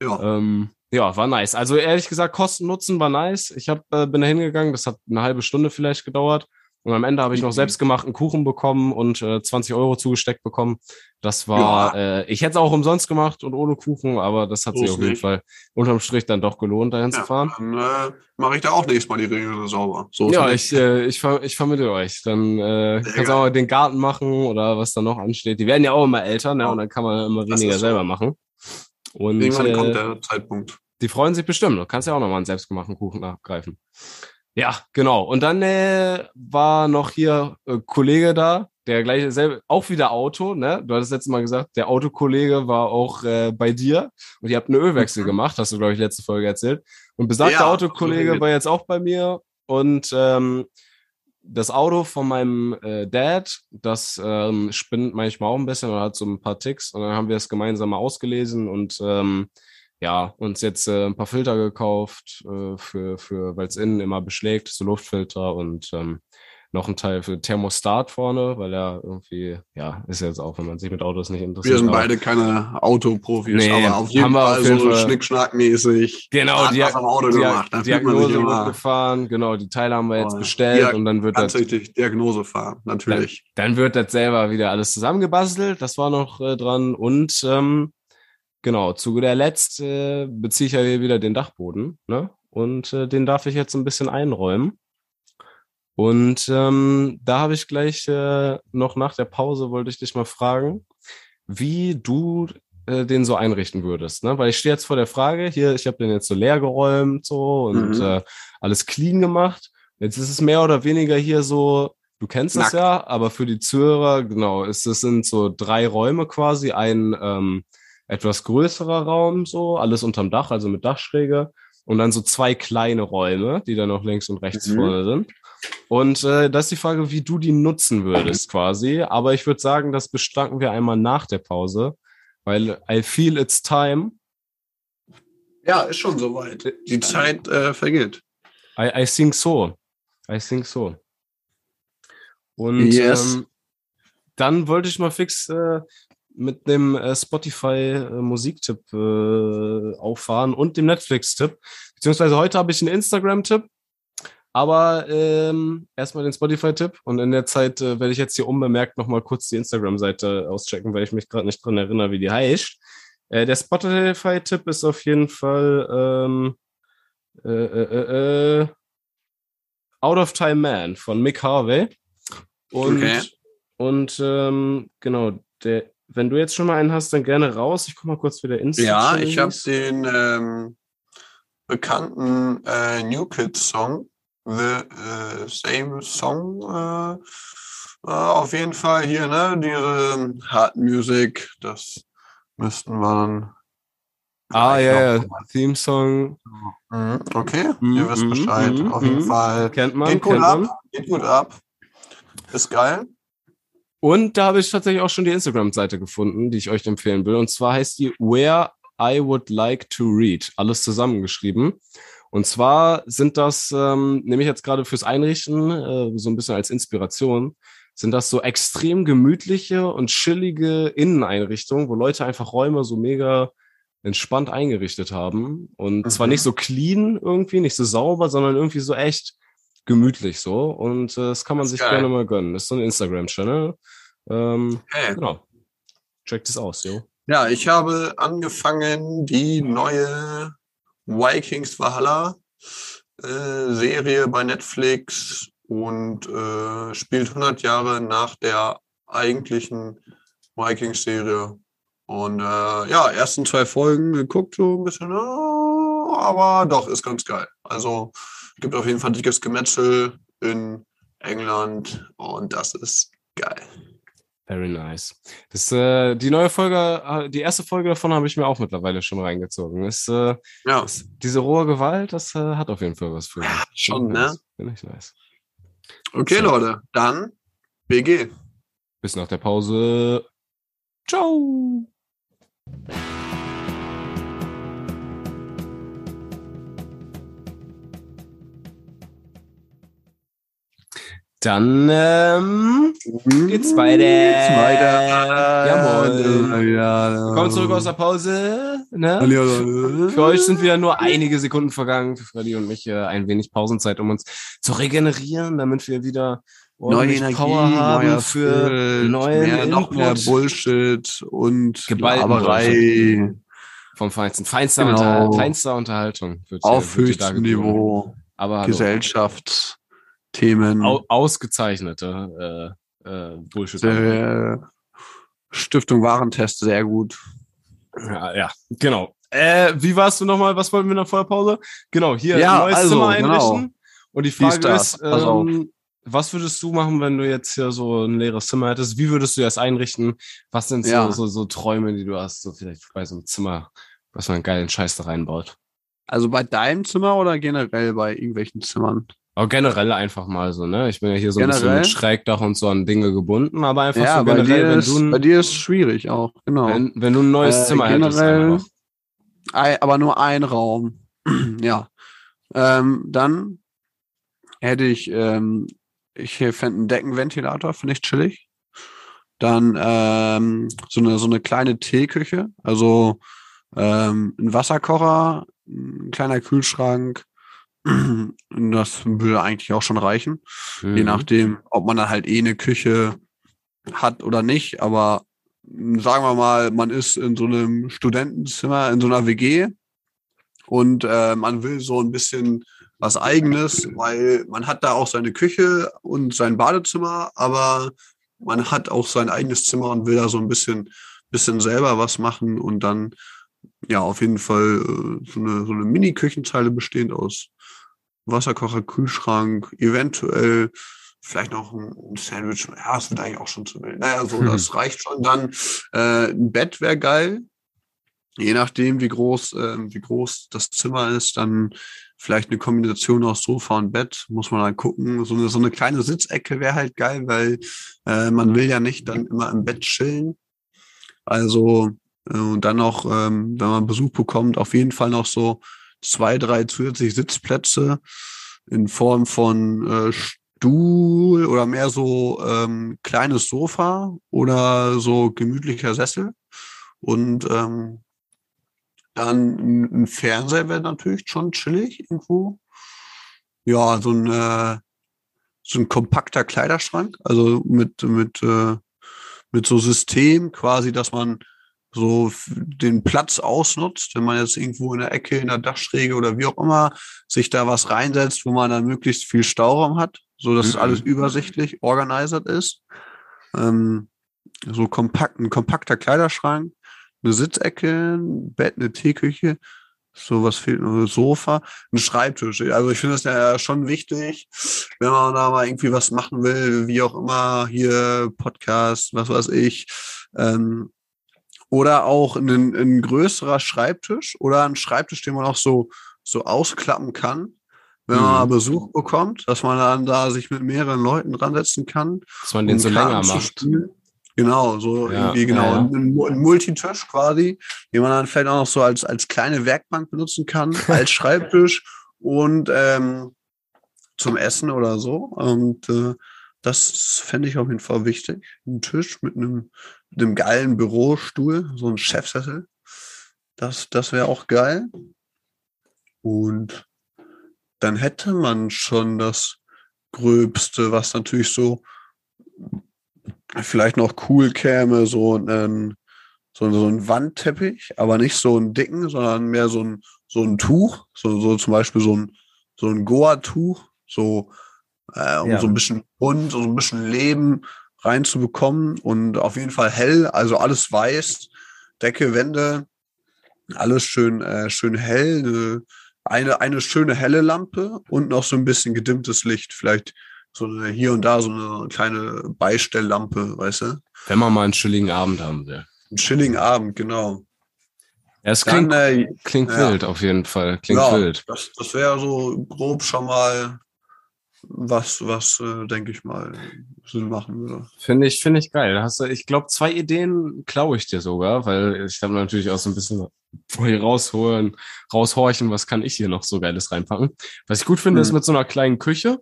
[SPEAKER 1] Ja.
[SPEAKER 2] Ähm, ja, war nice. Also ehrlich gesagt, Kosten-Nutzen war nice. Ich hab, äh, bin da hingegangen, das hat eine halbe Stunde vielleicht gedauert. Und am Ende habe ich noch
[SPEAKER 1] Mhm.
[SPEAKER 2] selbstgemachten Kuchen bekommen und äh, 20 Euro zugesteckt bekommen. Das war, äh, ich hätte es auch umsonst gemacht und ohne Kuchen, aber das hat
[SPEAKER 1] So
[SPEAKER 2] sich auf jeden
[SPEAKER 1] nicht.
[SPEAKER 2] Fall unterm Strich dann doch gelohnt, dahin zu
[SPEAKER 1] Ja,
[SPEAKER 2] fahren.
[SPEAKER 1] dann äh, mache ich da auch nächstes Mal die Regeln sauber. So
[SPEAKER 2] Ja, ich, äh, ich, ver ich vermittle euch. Dann äh,
[SPEAKER 1] Sehr
[SPEAKER 2] kannst du auch mal den Garten machen oder was da noch ansteht. Die werden ja auch immer älter, ne?
[SPEAKER 1] Ja.
[SPEAKER 2] Und dann kann man immer
[SPEAKER 1] Das
[SPEAKER 2] weniger
[SPEAKER 1] so.
[SPEAKER 2] selber machen. Und
[SPEAKER 1] Irgendwann kommt
[SPEAKER 2] äh,
[SPEAKER 1] der Zeitpunkt.
[SPEAKER 2] die freuen sich bestimmt. Du kannst ja auch nochmal einen selbstgemachten Kuchen abgreifen. Ja, genau. Und dann äh, war noch hier äh, Kollege da, der gleiche selbe, auch wieder Auto, ne? Du hattest letztes Mal gesagt, der Autokollege war auch äh, bei dir und ihr habt einen Ölwechsel
[SPEAKER 1] Mhm.
[SPEAKER 2] gemacht, hast du, glaube ich, letzte Folge erzählt. Und besagter
[SPEAKER 1] Ja,
[SPEAKER 2] Autokollege war jetzt auch bei mir und ähm, das Auto von meinem äh, Dad, das ähm, spinnt manchmal auch ein bisschen oder hat so ein paar Ticks und dann haben wir es gemeinsam mal ausgelesen und ähm, ja, uns jetzt äh, ein paar Filter gekauft, äh, für, für, weil es innen immer beschlägt, so Luftfilter und ähm, noch ein Teil für Thermostat vorne, weil er irgendwie, ja, ist jetzt auch, wenn man sich mit Autos nicht interessiert.
[SPEAKER 1] Wir sind beide keine Autoprofis,
[SPEAKER 2] Nee,
[SPEAKER 1] aber auf jeden
[SPEAKER 2] haben wir
[SPEAKER 1] Fall so schnickschnackmäßig.
[SPEAKER 2] Genau, die,
[SPEAKER 1] Auto
[SPEAKER 2] die,
[SPEAKER 1] gemacht. Da fühlt man
[SPEAKER 2] Diagnose
[SPEAKER 1] sich
[SPEAKER 2] wird gefahren, genau, die Teile haben wir jetzt
[SPEAKER 1] Oh,
[SPEAKER 2] bestellt und dann wird das
[SPEAKER 1] richtig Diagnose fahren, natürlich.
[SPEAKER 2] Dann wird das selber wieder alles zusammengebastelt. Das war noch äh, dran. Und ähm, genau, zu guter Letzt äh, beziehe ich ja hier wieder den Dachboden. Ne? Und äh, den darf ich jetzt ein bisschen einräumen. Und ähm, da habe ich gleich äh, noch nach der Pause, wollte ich dich mal fragen, wie du äh, den so einrichten würdest. Ne? Weil ich stehe jetzt vor der Frage, hier, ich habe den jetzt so leer geräumt so und
[SPEAKER 1] Mhm.
[SPEAKER 2] äh, alles clean gemacht. Jetzt ist es mehr oder weniger hier so, du kennst es ja, aber für die Zuhörer, genau, ist es sind so drei Räume quasi, ein ähm, etwas größerer Raum, so, alles unterm Dach, also mit Dachschräge, und dann so zwei kleine Räume, die dann noch links und rechts
[SPEAKER 1] Mhm.
[SPEAKER 2] vorne sind. Und äh, das ist die Frage, wie du die nutzen würdest quasi. Aber ich würde sagen, das bestanken wir einmal nach der Pause, weil I feel it's time.
[SPEAKER 1] Ja, ist schon soweit. Die Zeit äh, vergeht.
[SPEAKER 2] I, I think so. I think so. Und
[SPEAKER 1] Yes.
[SPEAKER 2] ähm, dann wollte ich mal fix äh, mit dem äh, Spotify äh, Musiktipp äh, auffahren und dem Netflix-Tipp. Beziehungsweise heute habe ich einen Instagram-Tipp, aber ähm, erstmal den Spotify-Tipp und in der Zeit äh, werde ich jetzt hier unbemerkt nochmal kurz die Instagram-Seite auschecken, weil ich mich gerade nicht dran erinnere, wie die heißt. Äh, der Spotify-Tipp ist auf jeden Fall ähm, äh, äh, äh, äh, Out of Time Man von Mick Harvey. Und,
[SPEAKER 1] Okay.
[SPEAKER 2] und ähm, genau, der, wenn du jetzt schon mal einen hast, dann gerne raus. Ich guck mal kurz, wie der Insta
[SPEAKER 1] Ja, ich habe den ähm, bekannten äh, New Kids Song, The äh, Same Song, äh, äh, auf jeden Fall hier, ne? Diese Hard Music, das müssten wir dann.
[SPEAKER 2] Ah, ja, ja. Theme Song
[SPEAKER 1] Mhm, Okay,
[SPEAKER 2] Mhm,
[SPEAKER 1] ihr wisst
[SPEAKER 2] mhm,
[SPEAKER 1] Bescheid.
[SPEAKER 2] mhm,
[SPEAKER 1] auf jeden
[SPEAKER 2] mhm.
[SPEAKER 1] Fall.
[SPEAKER 2] kennt man,
[SPEAKER 1] Geht gut
[SPEAKER 2] kennt
[SPEAKER 1] ab,
[SPEAKER 2] man.
[SPEAKER 1] geht gut ab. Ist geil.
[SPEAKER 2] Und da habe ich tatsächlich auch schon die Instagram-Seite gefunden, die ich euch empfehlen will. Und zwar heißt die Where I Would Like to Read. Alles zusammengeschrieben. Und zwar sind das, ähm, nehme ich jetzt gerade fürs Einrichten, äh, so ein bisschen als Inspiration, sind das so extrem gemütliche und chillige Inneneinrichtungen, wo Leute einfach Räume so mega entspannt eingerichtet haben. Und
[SPEAKER 1] Mhm.
[SPEAKER 2] zwar nicht so clean irgendwie, nicht so sauber, sondern irgendwie so echt gemütlich so. Und äh, das kann man
[SPEAKER 1] Das
[SPEAKER 2] sich
[SPEAKER 1] geil.
[SPEAKER 2] gerne mal gönnen. Das ist so ein Instagram-Channel. Ähm,
[SPEAKER 1] Hey.
[SPEAKER 2] genau. Checkt es aus, jo.
[SPEAKER 1] Ja, ich habe angefangen, die neue Vikings Valhalla äh, Serie bei Netflix und äh, spielt 100 Jahre nach der eigentlichen Vikings Serie. Und äh, ja, ersten zwei Folgen geguckt, so ein bisschen, oh, aber doch, ist ganz geil. Also gibt auf jeden Fall dickes Gemetzel in England und das ist geil.
[SPEAKER 2] Very nice. Das, äh, die neue Folge, äh, die erste Folge davon habe ich mir auch mittlerweile schon reingezogen. Ist, äh,
[SPEAKER 1] Ja,
[SPEAKER 2] ist, diese rohe Gewalt, das äh, hat auf jeden Fall was für mich.
[SPEAKER 1] schon,
[SPEAKER 2] Finde
[SPEAKER 1] ne?
[SPEAKER 2] Finde ich nice.
[SPEAKER 1] Okay,
[SPEAKER 2] So.
[SPEAKER 1] Leute, dann BG.
[SPEAKER 2] Bis nach der Pause. Ciao. Dann ähm, geht's weiter.
[SPEAKER 1] Weiter.
[SPEAKER 2] Jawohl.
[SPEAKER 1] Ja,
[SPEAKER 2] Willkommen zurück aus der Pause. Ne?
[SPEAKER 1] Für
[SPEAKER 2] Für euch sind wieder nur einige Sekunden vergangen, für Freddy und mich äh, ein wenig Pausenzeit, um uns zu regenerieren, damit wir wieder
[SPEAKER 1] Neue Energie,
[SPEAKER 2] Power haben für
[SPEAKER 1] Spirit,
[SPEAKER 2] neuen
[SPEAKER 1] mehr, noch mehr. Bullshit und Laberei
[SPEAKER 2] vom Feinsten. Feinster,
[SPEAKER 1] Genau.
[SPEAKER 2] Unterhal feinster Unterhaltung. Hier-
[SPEAKER 1] auf höchstem. Niveau,
[SPEAKER 2] Aber hallo.
[SPEAKER 1] Gesellschaftsthemen.
[SPEAKER 2] Au ausgezeichnete äh, äh, Bullshit.
[SPEAKER 1] Der Stiftung Warentest sehr gut.
[SPEAKER 2] Ja, ja, genau. Äh, wie warst du nochmal? Was wollten wir nach vor der Pause? Genau, hier
[SPEAKER 1] Ja,
[SPEAKER 2] neues
[SPEAKER 1] also,
[SPEAKER 2] Zimmer einrichten.
[SPEAKER 1] genau.
[SPEAKER 2] Und die Frage ist, ähm, was würdest du machen, wenn du jetzt hier so ein leeres Zimmer hättest? Wie würdest du das einrichten? Was sind so,
[SPEAKER 1] Ja.
[SPEAKER 2] so, so Träume, die du hast? So vielleicht bei so einem Zimmer, was man einen geilen Scheiß da reinbaut.
[SPEAKER 1] Also bei deinem Zimmer oder generell bei irgendwelchen Zimmern?
[SPEAKER 2] Aber generell einfach mal so, ne? Ich bin ja hier so ein bisschen
[SPEAKER 1] Generell?
[SPEAKER 2] mit Schrägdach und so an Dinge gebunden, aber einfach
[SPEAKER 1] Ja,
[SPEAKER 2] so
[SPEAKER 1] bei
[SPEAKER 2] generell,
[SPEAKER 1] dir,
[SPEAKER 2] wenn
[SPEAKER 1] ist,
[SPEAKER 2] du, ein,
[SPEAKER 1] bei dir ist schwierig auch, genau.
[SPEAKER 2] wenn, wenn du ein neues
[SPEAKER 1] Äh,
[SPEAKER 2] Zimmer hättest
[SPEAKER 1] generell-
[SPEAKER 2] einfach.
[SPEAKER 1] Ei- aber nur ein Raum. ja. Ähm, dann hätte ich, ähm, ich fände einen Deckenventilator, finde ich chillig. Dann ähm, so, eine, so eine kleine Teeküche, also ähm, ein Wasserkocher, ein kleiner Kühlschrank. Das würde eigentlich auch schon reichen. Je
[SPEAKER 2] Mhm.
[SPEAKER 1] nachdem, ob man dann halt eh eine Küche hat oder nicht. Aber mh, sagen wir mal, man ist in so einem Studentenzimmer, in so einer WG und äh, man will so ein bisschen was eigenes, weil man hat da auch seine Küche und sein Badezimmer, aber man hat auch sein eigenes Zimmer und will da so ein bisschen, bisschen selber was machen und dann ja auf jeden Fall äh, so eine, so eine Mini-Küchenzeile bestehend aus Wasserkocher, Kühlschrank, eventuell vielleicht noch ein Sandwich. Ja, es wird eigentlich auch schon zu wild. Naja, so, das reicht schon. Dann äh, ein Bett wäre geil. Je nachdem, wie groß, ähm, wie groß das Zimmer ist, dann vielleicht eine Kombination aus Sofa und Bett, muss man dann gucken. So eine, so eine kleine Sitzecke wäre halt geil, weil äh, man will ja nicht dann immer im Bett chillen. Also, äh, und dann noch, ähm, wenn man Besuch bekommt, auf jeden Fall noch so zwei, drei zusätzliche Sitzplätze in Form von äh, Stuhl oder mehr so ähm, kleines Sofa oder so gemütlicher Sessel. Und ähm, dann ein, Fernseher wäre natürlich schon chillig irgendwo. Ja, so ein, äh, so ein kompakter Kleiderschrank, also mit, mit, äh, mit so System quasi, dass man so den Platz ausnutzt, wenn man jetzt irgendwo in der Ecke, in der Dachschräge oder wie auch immer sich da was reinsetzt, wo man dann möglichst viel Stauraum hat, so dass
[SPEAKER 2] Mhm.
[SPEAKER 1] alles übersichtlich organisiert ist. Ähm, so kompakt, ein kompakter Kleiderschrank, eine Sitzecke, ein Bett, eine Teeküche, so was fehlt noch, ein Sofa, ein Schreibtisch. Also ich finde das ja schon wichtig, wenn man da mal irgendwie was machen will, wie auch immer, hier Podcast, was weiß ich, ähm, oder auch ein, ein größerer Schreibtisch oder ein Schreibtisch, den man auch so, so ausklappen kann, wenn man
[SPEAKER 2] Mhm.
[SPEAKER 1] mal Besuch bekommt, dass man dann da sich mit mehreren Leuten dran setzen kann.
[SPEAKER 2] Dass man den
[SPEAKER 1] um
[SPEAKER 2] so länger
[SPEAKER 1] Karten zu
[SPEAKER 2] macht.
[SPEAKER 1] Genau, so
[SPEAKER 2] Ja,
[SPEAKER 1] irgendwie, genau.
[SPEAKER 2] ja, ja.
[SPEAKER 1] Ein, Mu- ein Multitisch quasi, den man dann vielleicht auch noch so als, als kleine Werkbank benutzen kann, als Schreibtisch und ähm, zum Essen oder so. Und äh, das fände ich auf jeden Fall wichtig. Ein Tisch mit einem, einem geilen Bürostuhl, so ein Chefsessel. Das, das wäre auch geil. Und dann hätte man schon das Gröbste, was natürlich so vielleicht noch cool käme, so ein, so, so ein Wandteppich, aber nicht so einen dicken, sondern mehr so ein, so ein Tuch, so, so zum Beispiel so ein, so ein Goa-Tuch, so, äh, um
[SPEAKER 2] Ja.
[SPEAKER 1] so ein bisschen bunt, so ein bisschen Leben reinzubekommen und auf jeden Fall hell, also alles weiß, Decke, Wände, alles schön, äh, schön hell, eine, eine, schöne helle Lampe und noch so ein bisschen gedimmtes Licht, vielleicht so eine, hier und da so eine kleine Beistelllampe, weißt du?
[SPEAKER 2] Wenn man mal einen chilligen Abend haben will.
[SPEAKER 1] Einen chilligen Abend, genau.
[SPEAKER 2] Ja, es
[SPEAKER 1] Dann,
[SPEAKER 2] klingt,
[SPEAKER 1] äh,
[SPEAKER 2] klingt
[SPEAKER 1] ja.
[SPEAKER 2] wild auf jeden Fall. Klingt
[SPEAKER 1] ja,
[SPEAKER 2] wild.
[SPEAKER 1] das, das wäre so grob schon mal was, was, äh, denke ich mal, Sinn machen würde.
[SPEAKER 2] Finde ich, finde ich geil. Hast du, ich glaube, zwei Ideen klaue ich dir sogar, weil ich habe natürlich auch so ein bisschen vorher rausholen, raushorchen, was kann ich hier noch so Geiles reinpacken. Was ich gut finde,
[SPEAKER 1] Mhm.
[SPEAKER 2] ist mit so einer kleinen Küche.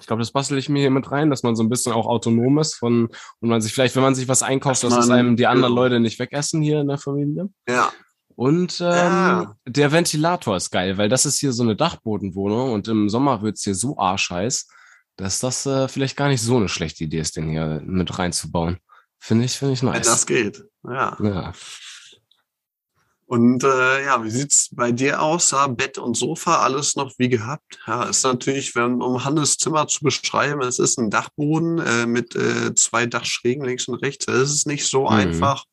[SPEAKER 2] Ich glaube, das bastel ich mir hier mit rein, dass man so ein bisschen auch autonom ist von, und man sich vielleicht, wenn man sich was einkauft,
[SPEAKER 1] Dass
[SPEAKER 2] dass es einem die anderen
[SPEAKER 1] genau.
[SPEAKER 2] Leute nicht wegessen hier in der Familie.
[SPEAKER 1] Ja.
[SPEAKER 2] Und ähm,
[SPEAKER 1] Ja.
[SPEAKER 2] der Ventilator ist geil, weil das ist hier so eine Dachbodenwohnung und im Sommer wird's hier so arschheiß. dass das äh, vielleicht gar nicht so eine schlechte Idee ist, den hier mit reinzubauen. Finde ich, finde ich
[SPEAKER 1] Wenn
[SPEAKER 2] nice.
[SPEAKER 1] das geht. Ja.
[SPEAKER 2] ja.
[SPEAKER 1] Und äh, ja, wie sieht's bei dir aus? Ja, Bett und Sofa, alles noch wie gehabt. Ja, ist natürlich, wenn, um Hannes Zimmer zu beschreiben, es ist ein Dachboden äh, mit äh, zwei Dachschrägen links und rechts. Es ist nicht so
[SPEAKER 2] Mhm.
[SPEAKER 1] einfach,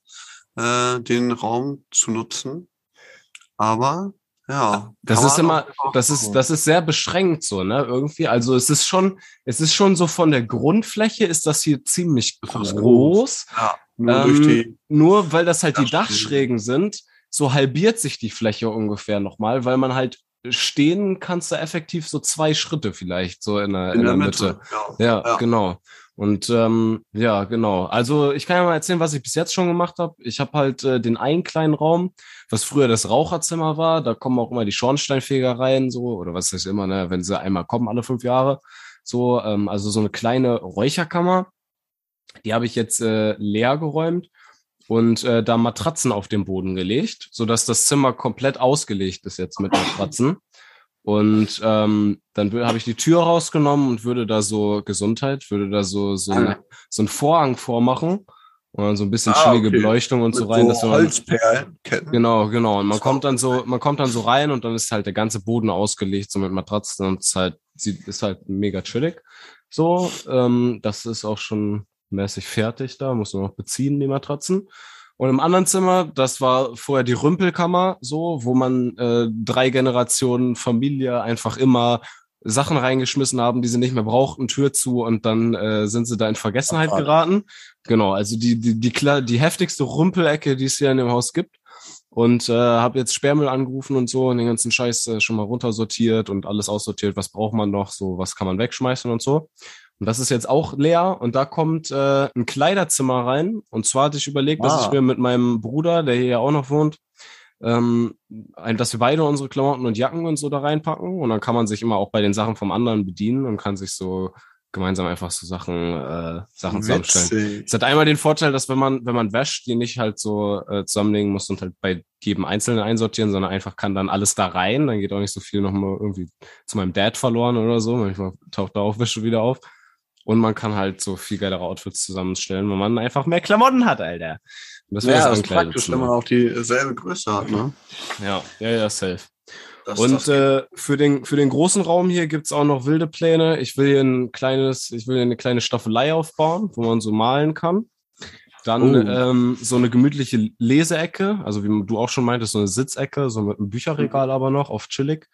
[SPEAKER 1] äh, den Raum zu nutzen. Aber ja.
[SPEAKER 2] Das
[SPEAKER 1] kann
[SPEAKER 2] ist immer, das ist, das ist sehr beschränkt so, ne? Irgendwie. Also es ist schon, es ist schon so von der Grundfläche ist das hier ziemlich
[SPEAKER 1] Das ist
[SPEAKER 2] groß.
[SPEAKER 1] ja, nur
[SPEAKER 2] ähm,
[SPEAKER 1] die.
[SPEAKER 2] Nur weil das halt die.
[SPEAKER 1] Dachschrägen
[SPEAKER 2] sind, so halbiert sich die Fläche ungefähr nochmal, weil man halt stehen kannst du effektiv so zwei Schritte vielleicht so in der, in der Mitte.
[SPEAKER 1] Ja.
[SPEAKER 2] Ja,
[SPEAKER 1] Ja.
[SPEAKER 2] genau. Und ähm, ja, genau. Also ich kann ja mal erzählen, was ich bis jetzt schon gemacht habe. Ich habe halt äh, den einen kleinen Raum, was früher das Raucherzimmer war. Da kommen auch immer die Schornsteinfeger rein, so oder was ist immer, ne, wenn sie einmal kommen alle fünf Jahre. So, ähm, also so eine kleine Räucherkammer. Die habe ich jetzt äh, leer geräumt und äh, da Matratzen auf den Boden gelegt, so dass das Zimmer komplett ausgelegt ist jetzt mit Matratzen. Und ähm, dann habe ich die Tür rausgenommen und würde da so Gesundheit, würde da so so, eine, so einen Vorhang vormachen und dann so ein bisschen
[SPEAKER 1] Ah,
[SPEAKER 2] chillige
[SPEAKER 1] okay.
[SPEAKER 2] Beleuchtung und
[SPEAKER 1] Mit
[SPEAKER 2] so rein, dass
[SPEAKER 1] so
[SPEAKER 2] man
[SPEAKER 1] Holzperlenketten.
[SPEAKER 2] Genau, genau. Und man kommt dann so, man kommt dann so rein und dann ist halt der ganze Boden ausgelegt, so mit Matratzen und es ist halt, ist halt mega chillig. So, ähm, das ist auch schon mäßig fertig da, muss nur noch beziehen, die Matratzen. Und im anderen Zimmer, das war vorher die Rümpelkammer, so, wo man äh, drei Generationen Familie einfach immer Sachen reingeschmissen haben, die sie nicht mehr brauchten, Tür zu und dann äh, sind sie da in Vergessenheit
[SPEAKER 1] Ach,
[SPEAKER 2] geraten. Genau, also die, die, die, klar, die heftigste Rümpelecke, die es hier in dem Haus gibt. Und äh, habe jetzt Sperrmüll angerufen und so und den ganzen Scheiß äh, schon mal runtersortiert und alles aussortiert, was braucht man noch, so was kann man wegschmeißen und so. Und das ist jetzt auch leer und da kommt äh, ein Kleiderzimmer rein. Und zwar hatte ich überlegt, dass
[SPEAKER 1] Ah.
[SPEAKER 2] ich mir mit meinem Bruder, der hier ja auch noch wohnt, ähm, dass wir beide unsere Klamotten und Jacken und so da reinpacken. Und dann kann man sich immer auch bei den Sachen vom anderen bedienen und kann sich so gemeinsam einfach so Sachen, äh, Sachen zusammenstellen. Es hat einmal den Vorteil, dass wenn man, wenn man wäscht, die nicht halt so äh, zusammenlegen muss und halt bei jedem Einzelnen einsortieren, sondern einfach kann dann alles da rein. Dann geht auch nicht so viel nochmal irgendwie zu meinem Dad verloren oder so. Manchmal taucht da auch Wäsche wieder auf. Und man kann halt so viel geilere Outfits zusammenstellen, wenn man einfach mehr Klamotten hat, Alter. Und das wäre
[SPEAKER 1] Ja,
[SPEAKER 2] das
[SPEAKER 1] ist praktisch, wenn man auch dieselbe Größe hat, ne?
[SPEAKER 2] Ja, ja, ja, safe.
[SPEAKER 1] Das-
[SPEAKER 2] Und äh, für, den, für den großen Raum hier gibt's auch noch wilde Pläne. Ich will hier ein kleines, ich will hier eine kleine Staffelei aufbauen, wo man so malen kann. Dann
[SPEAKER 1] Oh.
[SPEAKER 2] ähm, so eine gemütliche Leseecke, also wie du auch schon meintest, so eine Sitzecke, so mit einem Bücherregal aber noch, auf chillig.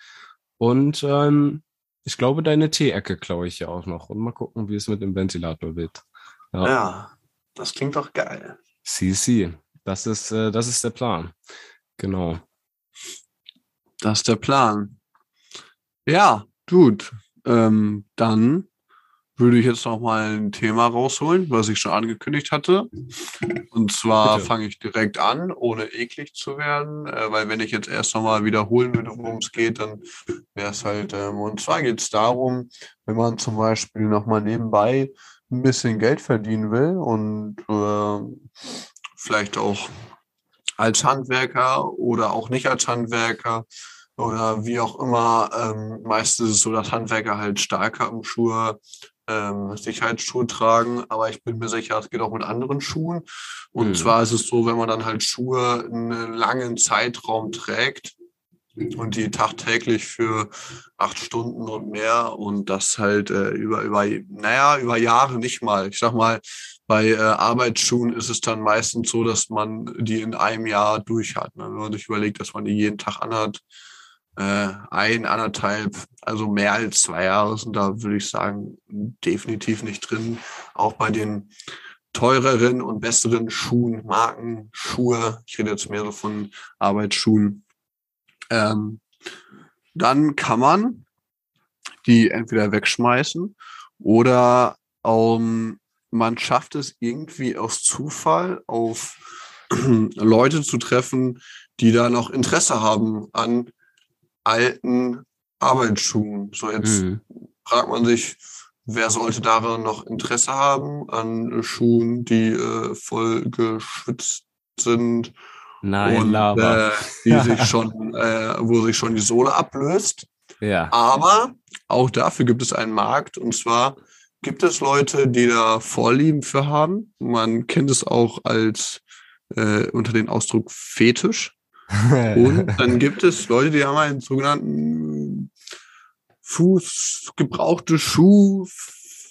[SPEAKER 2] Und ähm, ich glaube, deine Teeecke klaue ich ja auch noch. Und mal gucken, wie es mit dem Ventilator wird. Ja,
[SPEAKER 1] ja, das klingt doch geil.
[SPEAKER 2] CC. Das ist, äh, das ist der Plan. Genau.
[SPEAKER 1] Das ist der Plan. Ja, gut. Ähm, dann würde ich jetzt noch mal ein Thema rausholen, was ich schon angekündigt hatte. Und zwar fange ich direkt an, ohne eklig zu werden, äh, weil wenn ich jetzt erst noch mal wiederholen würde, worum es geht, dann wäre es halt, ähm, und zwar geht es darum, wenn man zum Beispiel noch mal nebenbei ein bisschen Geld verdienen will und ähm, vielleicht auch als Handwerker oder auch nicht als Handwerker oder wie auch immer. Ähm, meistens ist es so, dass Handwerker halt Stahlkappenschuhe, ähm, Sicherheitsschuhe tragen, aber ich bin mir sicher, es geht auch mit anderen Schuhen. Und
[SPEAKER 2] Mhm.
[SPEAKER 1] zwar ist es so, wenn man dann halt Schuhe einen langen Zeitraum trägt und die tagtäglich für acht Stunden und mehr und das halt äh, über, über, naja, über Jahre nicht mal. Ich sag mal, bei äh, Arbeitsschuhen ist es dann meistens so, dass man die in einem Jahr durch hat. Ne? Wenn man sich überlegt, dass man die jeden Tag anhat, äh, ein, anderthalb, also mehr als zwei Jahre sind da, würde ich sagen, definitiv nicht drin. Auch bei den teureren und besseren Schuhen, Marken, Schuhe, ich rede jetzt mehr so von Arbeitsschuhen, ähm, dann kann man die entweder wegschmeißen oder ähm, man schafft es irgendwie aus Zufall auf Leute zu treffen, die da noch Interesse haben an alten Arbeitsschuhen. So jetzt
[SPEAKER 2] Mhm.
[SPEAKER 1] fragt man sich, wer sollte daran noch Interesse haben an Schuhen, die äh, voll geschwitzt sind
[SPEAKER 2] Nein,
[SPEAKER 1] und äh, die sich schon, äh, wo sich schon die Sohle ablöst.
[SPEAKER 2] ja.
[SPEAKER 1] Aber auch dafür gibt es einen Markt und zwar gibt es Leute, die da Vorlieben für haben. Man kennt es auch als äh, unter den Ausdruck Fetisch. Und dann gibt es Leute, die haben einen sogenannten Fuß, gebrauchte Schuh,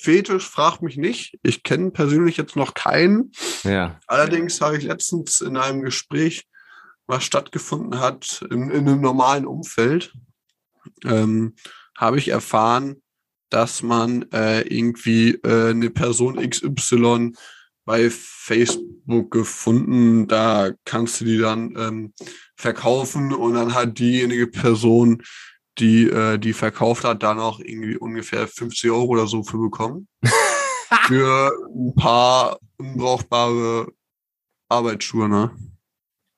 [SPEAKER 1] Fetisch, fragt mich nicht. Ich kenne persönlich jetzt noch keinen.
[SPEAKER 2] ja.
[SPEAKER 1] Allerdings habe ich letztens in einem Gespräch, was stattgefunden hat, in, in einem normalen Umfeld, ähm, habe ich erfahren, dass man äh, irgendwie äh, eine Person XY bei Facebook gefunden, da kannst du die dann ähm, verkaufen und dann hat diejenige Person, die äh, die verkauft hat, dann auch irgendwie ungefähr 50 Euro oder so für bekommen. für ein paar unbrauchbare Arbeitsschuhe, ne?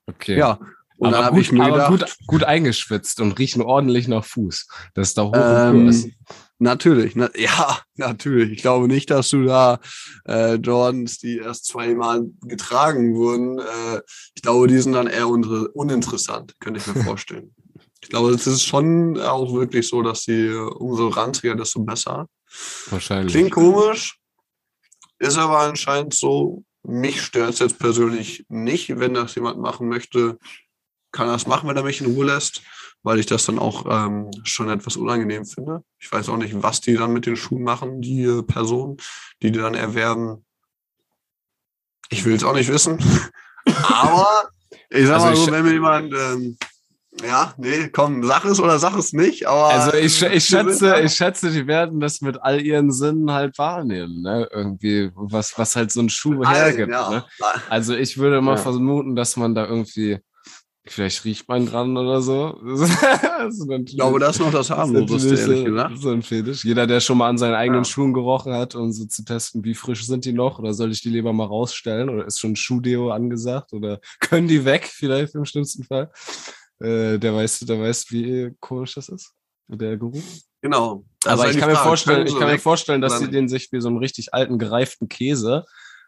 [SPEAKER 2] Okay.
[SPEAKER 1] Ja. Und dann
[SPEAKER 2] aber
[SPEAKER 1] habe
[SPEAKER 2] gut,
[SPEAKER 1] ich mir
[SPEAKER 2] aber
[SPEAKER 1] gedacht,
[SPEAKER 2] gut, gut eingeschwitzt und riechen ordentlich nach Fuß. Das ist doch hoch
[SPEAKER 1] Ähm,
[SPEAKER 2] und.
[SPEAKER 1] Natürlich, na, ja, natürlich. Ich glaube nicht, dass du da äh, Jordans, die erst zweimal getragen wurden, äh, ich glaube, die sind dann eher uninteressant, könnte ich mir vorstellen. Ich glaube, es ist schon auch wirklich so, dass die äh, umso ranziger, desto besser.
[SPEAKER 2] Wahrscheinlich.
[SPEAKER 1] Klingt komisch, ist aber anscheinend so. Mich stört es jetzt persönlich nicht. Wenn das jemand machen möchte, kann er es machen, wenn er mich in Ruhe lässt, weil ich das dann auch ähm, schon etwas unangenehm finde. Ich weiß auch nicht, was die dann mit den Schuhen machen, die äh, Personen, die die dann erwerben. Ich will es auch nicht wissen. aber ich sag
[SPEAKER 2] Also
[SPEAKER 1] mal
[SPEAKER 2] ich-
[SPEAKER 1] so, wenn mir jemand, ähm, ja, nee, komm, sag es oder sag es nicht, aber.
[SPEAKER 2] Also ich, ich schätze, ich schätze, die werden das mit all ihren Sinnen halt wahrnehmen, ne? Irgendwie, was, was halt so ein Schuh hergibt.
[SPEAKER 1] ja.
[SPEAKER 2] Ne? Also ich würde mal
[SPEAKER 1] Ja.
[SPEAKER 2] vermuten, dass man da irgendwie, vielleicht riecht man dran oder so. Also
[SPEAKER 1] Ich glaube, das ist noch das harmloseste, ehrlich
[SPEAKER 2] so,
[SPEAKER 1] gesagt.
[SPEAKER 2] so ein Fetisch. Jeder, der schon mal an seinen eigenen
[SPEAKER 1] Ja.
[SPEAKER 2] Schuhen gerochen hat, um so zu testen, wie frisch sind die noch, oder soll ich die lieber mal rausstellen, oder ist schon Schuhdeo angesagt, oder können die weg, vielleicht im schlimmsten Fall. Äh, der weiß, der weiß, wie komisch das ist, der Geruch.
[SPEAKER 1] Genau. Das
[SPEAKER 2] Aber ich kann mir vorstellen, ich kann mir vorstellen, dass sie den sich wie so einen richtig alten, gereiften Käse,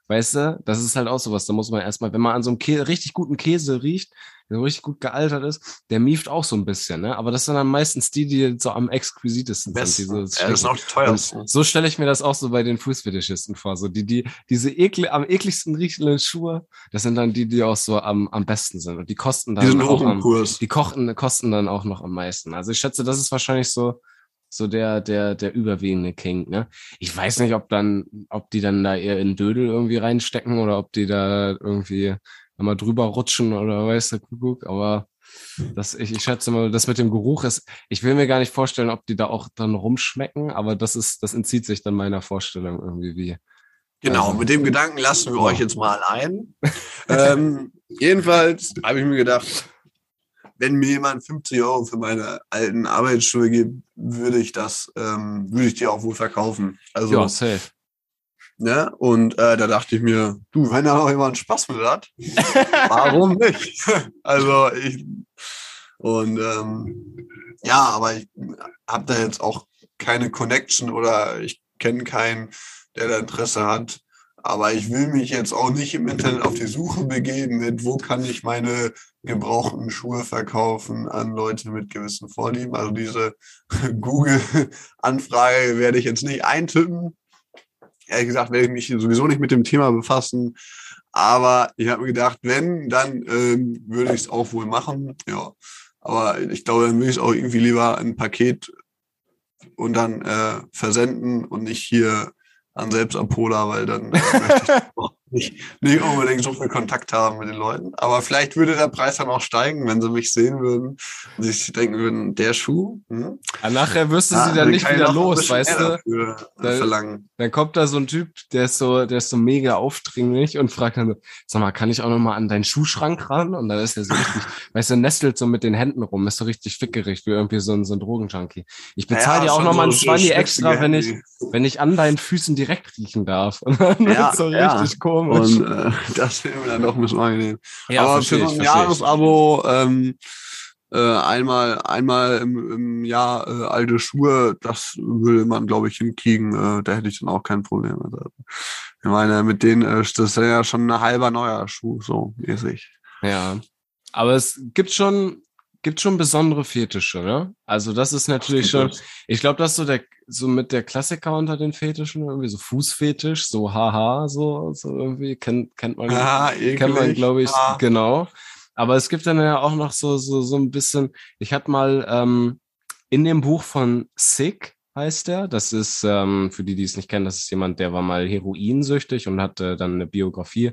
[SPEAKER 2] weißt du, das ist halt auch sowas, da muss man erstmal, wenn man an so einem Kä richtig guten Käse riecht, der so richtig gut gealtert ist, der mieft auch so ein bisschen, ne? Aber das sind dann meistens die, die so am exquisitesten
[SPEAKER 1] Besten.
[SPEAKER 2] sind. Diese
[SPEAKER 1] ja, das sind auch die teuersten.
[SPEAKER 2] und so stelle ich mir das auch so bei den Fußfetischisten vor. So die, die, diese ekle, am ekligsten riechenden Schuhe, das sind dann die, die auch so am, am besten sind. Und die kosten dann
[SPEAKER 1] Die sind
[SPEAKER 2] auch
[SPEAKER 1] im
[SPEAKER 2] am,
[SPEAKER 1] Kurs.
[SPEAKER 2] die kochten, kosten dann auch noch am meisten. Also ich schätze, das ist wahrscheinlich so, so der, der, der überwiegende King, ne? Ich weiß nicht, ob dann, ob die dann da eher in Dödel irgendwie reinstecken oder ob die da irgendwie einmal drüber rutschen oder weiß der Kuckuck, aber das, ich, ich schätze mal, das mit dem Geruch ist, ich will mir gar nicht vorstellen, ob die da auch dann rumschmecken, aber das ist, das entzieht sich dann meiner Vorstellung irgendwie wie.
[SPEAKER 1] Genau,
[SPEAKER 2] Also-
[SPEAKER 1] mit dem Gedanken lassen wir
[SPEAKER 2] Ja.
[SPEAKER 1] euch jetzt mal ein. ähm, jedenfalls habe ich mir gedacht, wenn mir jemand 50 Euro für meine alten Arbeitsschuhe gibt, würde ich das, ähm, würde ich die auch wohl verkaufen. Also,
[SPEAKER 2] Ja, safe.
[SPEAKER 1] Ne? Und äh, da dachte ich mir, du, wenn da noch jemand Spaß mit hat, warum nicht? also ich und ähm, ja, aber ich habe da jetzt auch keine Connection oder ich kenne keinen, der da Interesse hat. Aber ich will mich jetzt auch nicht im Internet auf die Suche begeben mit, wo kann ich meine gebrauchten Schuhe verkaufen an Leute mit gewissen Vorlieben. Also diese Google-Anfrage werde ich jetzt nicht eintippen. Ehrlich gesagt werde ich mich sowieso nicht mit dem Thema befassen. Aber ich habe mir gedacht, wenn, dann ähm, würde ich es auch wohl machen. Ja. Aber ich glaube, dann würde ich es auch irgendwie lieber ein Paket und dann äh, versenden und nicht hier an Selbstabholer, weil dann äh, möchte ich nicht, nicht unbedingt so viel Kontakt haben mit den Leuten. Aber vielleicht würde der Preis dann auch steigen, wenn sie mich sehen würden und sich denken würden, der Schuh. Hm?
[SPEAKER 2] Ja, nachher wirst du
[SPEAKER 1] Ja,
[SPEAKER 2] sie dann nicht wieder los, weißt du?
[SPEAKER 1] Dafür, äh.
[SPEAKER 2] Dann kommt da so ein Typ, der ist so, der ist so mega aufdringlich und fragt dann so, sag mal, kann ich auch noch mal an deinen Schuhschrank ran? Und dann ist er so richtig, weißt du, nestelt so mit den Händen rum, ist so richtig fickerig, wie irgendwie so ein, so ein Drogenjunkie. Ich bezahle dir auch
[SPEAKER 1] schon
[SPEAKER 2] noch mal
[SPEAKER 1] so-
[SPEAKER 2] ein
[SPEAKER 1] so
[SPEAKER 2] 20
[SPEAKER 1] schwitzige
[SPEAKER 2] extra, wenn ich, wenn ich an deinen Füßen direkt riechen darf. Und dann
[SPEAKER 1] Ja,
[SPEAKER 2] so
[SPEAKER 1] ja.
[SPEAKER 2] richtig komisch.
[SPEAKER 1] Und äh, das wäre mir dann doch ein bisschen angenehm.
[SPEAKER 2] ja,
[SPEAKER 1] Aber für so ein. Jahresabo ähm, äh, einmal, einmal im, im Jahr äh, alte Schuhe, das würde man, glaube ich, hinkriegen. Äh, da hätte ich dann auch kein Problem. Also, Ich meine, mit denen, äh, das ist ja schon ein halber neuer Schuh, so mäßig.
[SPEAKER 2] Ja. Aber es gibt schon gibt schon besondere Fetische, ne? Also das ist natürlich schon, ich glaube, das ist so der, so mit der Klassiker unter den Fetischen, irgendwie so Fußfetisch, so haha, so, so irgendwie, kennt, kennt man,
[SPEAKER 1] Ja,
[SPEAKER 2] kennt man, glaube ich,
[SPEAKER 1] Ja.
[SPEAKER 2] genau. Aber es gibt dann ja auch noch so, so, so ein bisschen, ich hatte mal ähm, in dem Buch von Sick, heißt der, das ist, ähm, für die, die es nicht kennen, das ist jemand, der war mal heroinsüchtig und hatte dann eine Biografie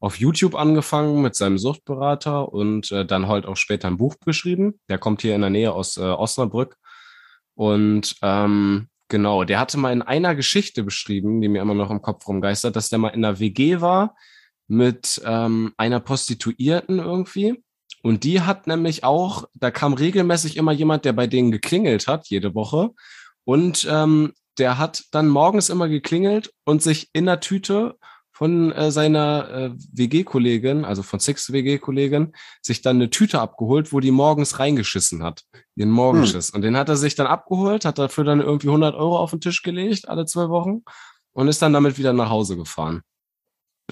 [SPEAKER 2] auf YouTube angefangen mit seinem Suchtberater und äh, dann halt auch später ein Buch geschrieben. Der kommt hier in der Nähe aus äh, Osnabrück. Und ähm, genau, der hatte mal in einer Geschichte beschrieben, die mir immer noch im Kopf rumgeistert, dass der mal in einer WG war mit ähm, einer Prostituierten irgendwie. Und die hat nämlich auch, da kam regelmäßig immer jemand, der bei denen geklingelt hat, jede Woche. Und ähm, der hat dann morgens immer geklingelt und sich in der Tüte von äh, seiner äh, WG-Kollegin, also von Six WG-Kollegin, sich dann eine Tüte abgeholt, wo die morgens reingeschissen hat. Ihren Morgenschiss. Und den hat er sich dann abgeholt, hat dafür dann irgendwie 100 Euro auf den Tisch gelegt, alle zwei Wochen, und ist dann damit wieder nach Hause gefahren.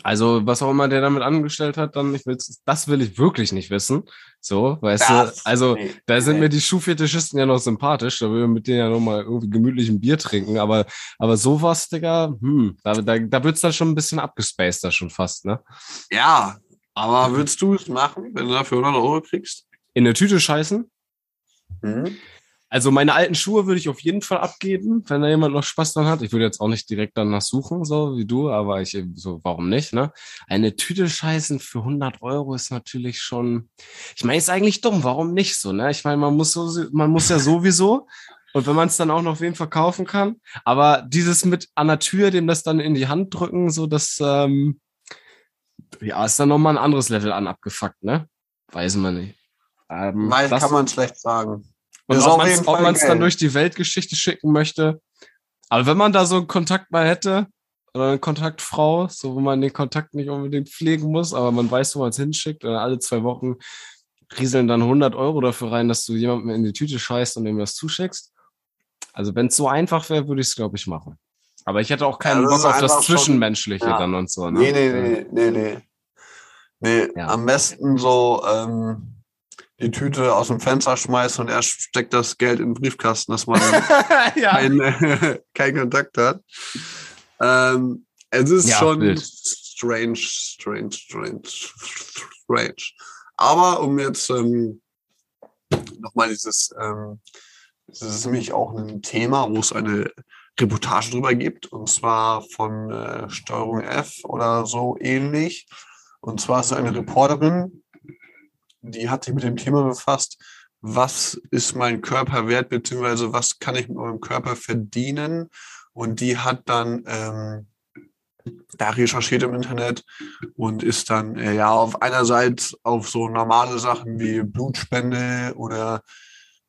[SPEAKER 2] Also, was auch immer der damit angestellt hat, dann, ich will's, das will ich wirklich nicht wissen. So, weißt
[SPEAKER 1] Das-
[SPEAKER 2] du, also,
[SPEAKER 1] nee,
[SPEAKER 2] da sind
[SPEAKER 1] nee.
[SPEAKER 2] mir die Schuhfetischisten ja noch sympathisch, da will ich mit denen ja noch mal irgendwie gemütlich ein Bier trinken, aber, aber sowas, Digga, hm, da, da, da wird's dann schon ein bisschen abgespaced, da schon fast, ne?
[SPEAKER 1] Ja, aber würdest du es machen, wenn du dafür 100 Euro kriegst?
[SPEAKER 2] In eine Tüte scheißen?
[SPEAKER 1] Mhm.
[SPEAKER 2] Also meine alten Schuhe würde ich auf jeden Fall abgeben, wenn da jemand noch Spaß dran hat. Ich würde jetzt auch nicht direkt danach suchen, so wie du, aber ich so, warum nicht, ne? Eine Tüte scheißen für 100 Euro ist natürlich schon, ich meine, ist eigentlich dumm, warum nicht so, ne? Ich meine, man muss so, man muss ja sowieso und wenn man es dann auch noch wem verkaufen kann, aber dieses mit an der Tür, dem das dann in die Hand drücken, so das, ähm, ja, ist dann nochmal ein anderes Level an abgefuckt, ne? Weiß man nicht. Ähm, das-
[SPEAKER 1] kann man schlecht sagen.
[SPEAKER 2] Und ob man es dann durch die Weltgeschichte schicken möchte. Aber wenn man da so einen Kontakt mal hätte, oder eine Kontaktfrau, so wo man den Kontakt nicht unbedingt pflegen muss, aber man weiß, wo man es hinschickt, und alle zwei Wochen rieseln dann 100 Euro dafür rein, dass du jemandem in die Tüte scheißt und ihm das zuschickst. Also wenn es so einfach wäre, würde ich es, glaube ich, machen. Aber ich hätte auch keinen
[SPEAKER 1] Ja,
[SPEAKER 2] Bock auf das
[SPEAKER 1] einfach schon-
[SPEAKER 2] Zwischenmenschliche
[SPEAKER 1] ja.
[SPEAKER 2] dann und so. Ne?
[SPEAKER 1] Nee, nee, nee, nee, nee. Nee,
[SPEAKER 2] Ja.
[SPEAKER 1] am besten so ähm, die Tüte aus dem Fenster schmeißen und er steckt das Geld in den Briefkasten, dass man
[SPEAKER 2] ja.
[SPEAKER 1] keinen äh, keinen Kontakt hat. Ähm, es ist
[SPEAKER 2] Ja,
[SPEAKER 1] schon
[SPEAKER 2] wild.
[SPEAKER 1] strange, strange, strange, strange. Aber um jetzt ähm, nochmal dieses, ähm, das ist nämlich auch ein Thema, wo es eine Reportage drüber gibt, und zwar von äh, Steuerung F oder so ähnlich. Und zwar ist eine Reporterin, die hat sich mit dem Thema befasst, was ist mein Körper wert, beziehungsweise was kann ich mit meinem Körper verdienen. Und die hat dann ähm, da recherchiert im Internet und ist dann äh, ja auf einerseits auf so normale Sachen wie Blutspende oder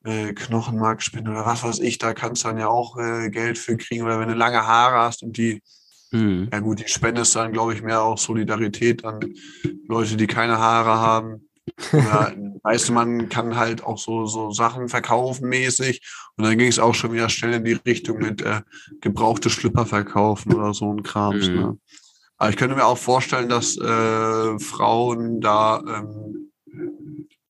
[SPEAKER 1] äh, Knochenmarkspende oder was weiß ich, da kannst du dann ja auch äh, Geld für kriegen oder wenn du lange Haare hast und die
[SPEAKER 2] Hm.
[SPEAKER 1] ja gut, die Spende ist dann, glaube ich, mehr auch Solidarität an Leute, die keine Haare haben. Oder, weißt du, man kann halt auch so, so Sachen verkaufen mäßig. Und dann ging es auch schon wieder schnell in die Richtung mit äh, gebrauchte Schlipper verkaufen oder so ein Krams.
[SPEAKER 2] Mhm.
[SPEAKER 1] Ne? Aber ich könnte mir auch vorstellen, dass äh, Frauen da ähm,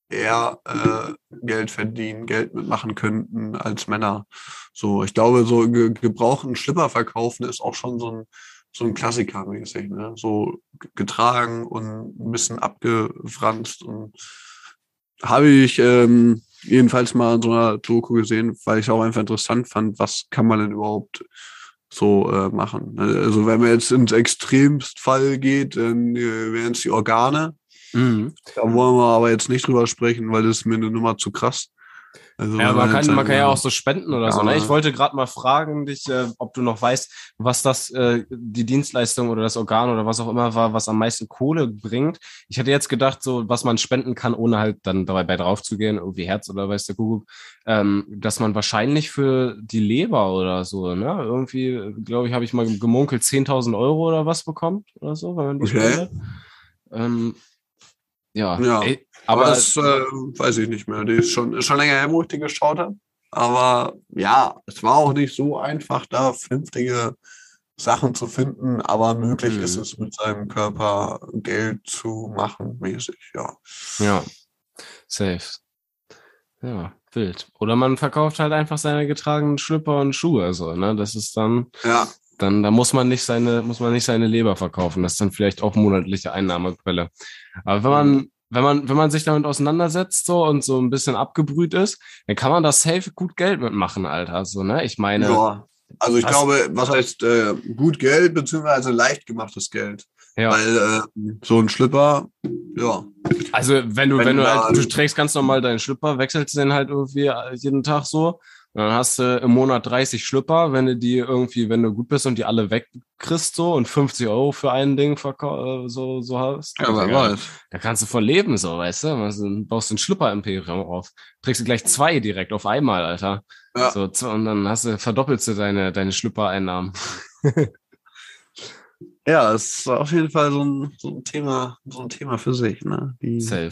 [SPEAKER 1] eher äh, Geld verdienen, Geld mitmachen könnten als Männer. So, ich glaube, so ge gebrauchten Schlipper verkaufen ist auch schon so ein, so ein Klassiker mäßig, ne? So getragen und ein bisschen abgefranst und habe ich ähm, jedenfalls mal in so einer Doku gesehen, weil ich es auch einfach interessant fand, was kann man denn überhaupt so äh, machen. Also wenn man jetzt ins Extremstfall geht, dann äh, wären es die Organe.
[SPEAKER 2] Mhm.
[SPEAKER 1] Da wollen wir aber jetzt nicht drüber sprechen, weil das ist mir eine Nummer zu krass. Also,
[SPEAKER 2] Ja, man kann, man kann ja
[SPEAKER 1] sagen,
[SPEAKER 2] auch so spenden oder so. Ne? Ich wollte gerade mal fragen dich, äh, ob du noch weißt, was das äh, die Dienstleistung oder das Organ oder was auch immer war, was am meisten Kohle bringt. Ich hätte jetzt gedacht, so was man spenden kann, ohne halt dann dabei bei drauf zu gehen, irgendwie Herz oder weiß der Kuckuck, ähm, dass man wahrscheinlich für die Leber oder so, ne, irgendwie, glaube ich, habe ich mal gemunkelt 10.000 Euro oder was bekommt oder so, wenn man die
[SPEAKER 1] Okay.
[SPEAKER 2] spendet. Ähm, ja,
[SPEAKER 1] Ja.
[SPEAKER 2] Ey,
[SPEAKER 1] Aber,
[SPEAKER 2] aber
[SPEAKER 1] das äh, weiß ich nicht mehr. Die ist schon, ist schon länger her, wo ich die geschaut habe. Aber ja, es war auch nicht so einfach, da vernünftige Sachen zu finden. Aber möglich
[SPEAKER 2] Mhm.
[SPEAKER 1] ist es, mit seinem Körper Geld zu machen, mäßig, ja.
[SPEAKER 2] Ja, safe. Ja, wild. Oder man verkauft halt einfach seine getragenen Schlüpper und Schuhe, so, ne? Das ist dann,
[SPEAKER 1] Ja,
[SPEAKER 2] dann, da muss man nicht seine, muss man nicht seine Leber verkaufen. Das ist dann vielleicht auch monatliche Einnahmequelle. Aber wenn man, wenn man, wenn man sich damit auseinandersetzt, so, und so ein bisschen abgebrüht ist, dann kann man da safe gut Geld mitmachen, Alter, so, ne? Ich meine,
[SPEAKER 1] ja. Also ich
[SPEAKER 2] Was-
[SPEAKER 1] glaube, was heißt äh, gut Geld, beziehungsweise leicht gemachtes Geld.
[SPEAKER 2] ja.
[SPEAKER 1] Weil äh, so ein Schlipper, ja.
[SPEAKER 2] Also wenn du,
[SPEAKER 1] Wenn
[SPEAKER 2] wenn, du halt, du trägst ganz normal deinen Schlüpper, wechselst den halt irgendwie jeden Tag so. Und dann hast du im Monat 30 Schlüpper, wenn du die irgendwie, wenn du gut bist und die alle wegkriegst so und 50 Euro für ein Ding äh, so, so hast. Digga, Da kannst du von leben, so, weißt du? Du baust ein Schlüpper-Imperium auf. Trägst du gleich zwei direkt auf einmal, Alter.
[SPEAKER 1] Ja.
[SPEAKER 2] So, und dann hast du, verdoppelst du deine, deine Schlüpper-Einnahmen.
[SPEAKER 1] Ja, es ist auf jeden Fall so ein, so ein Thema, so ein Thema für sich, ne? Die,
[SPEAKER 2] Safe.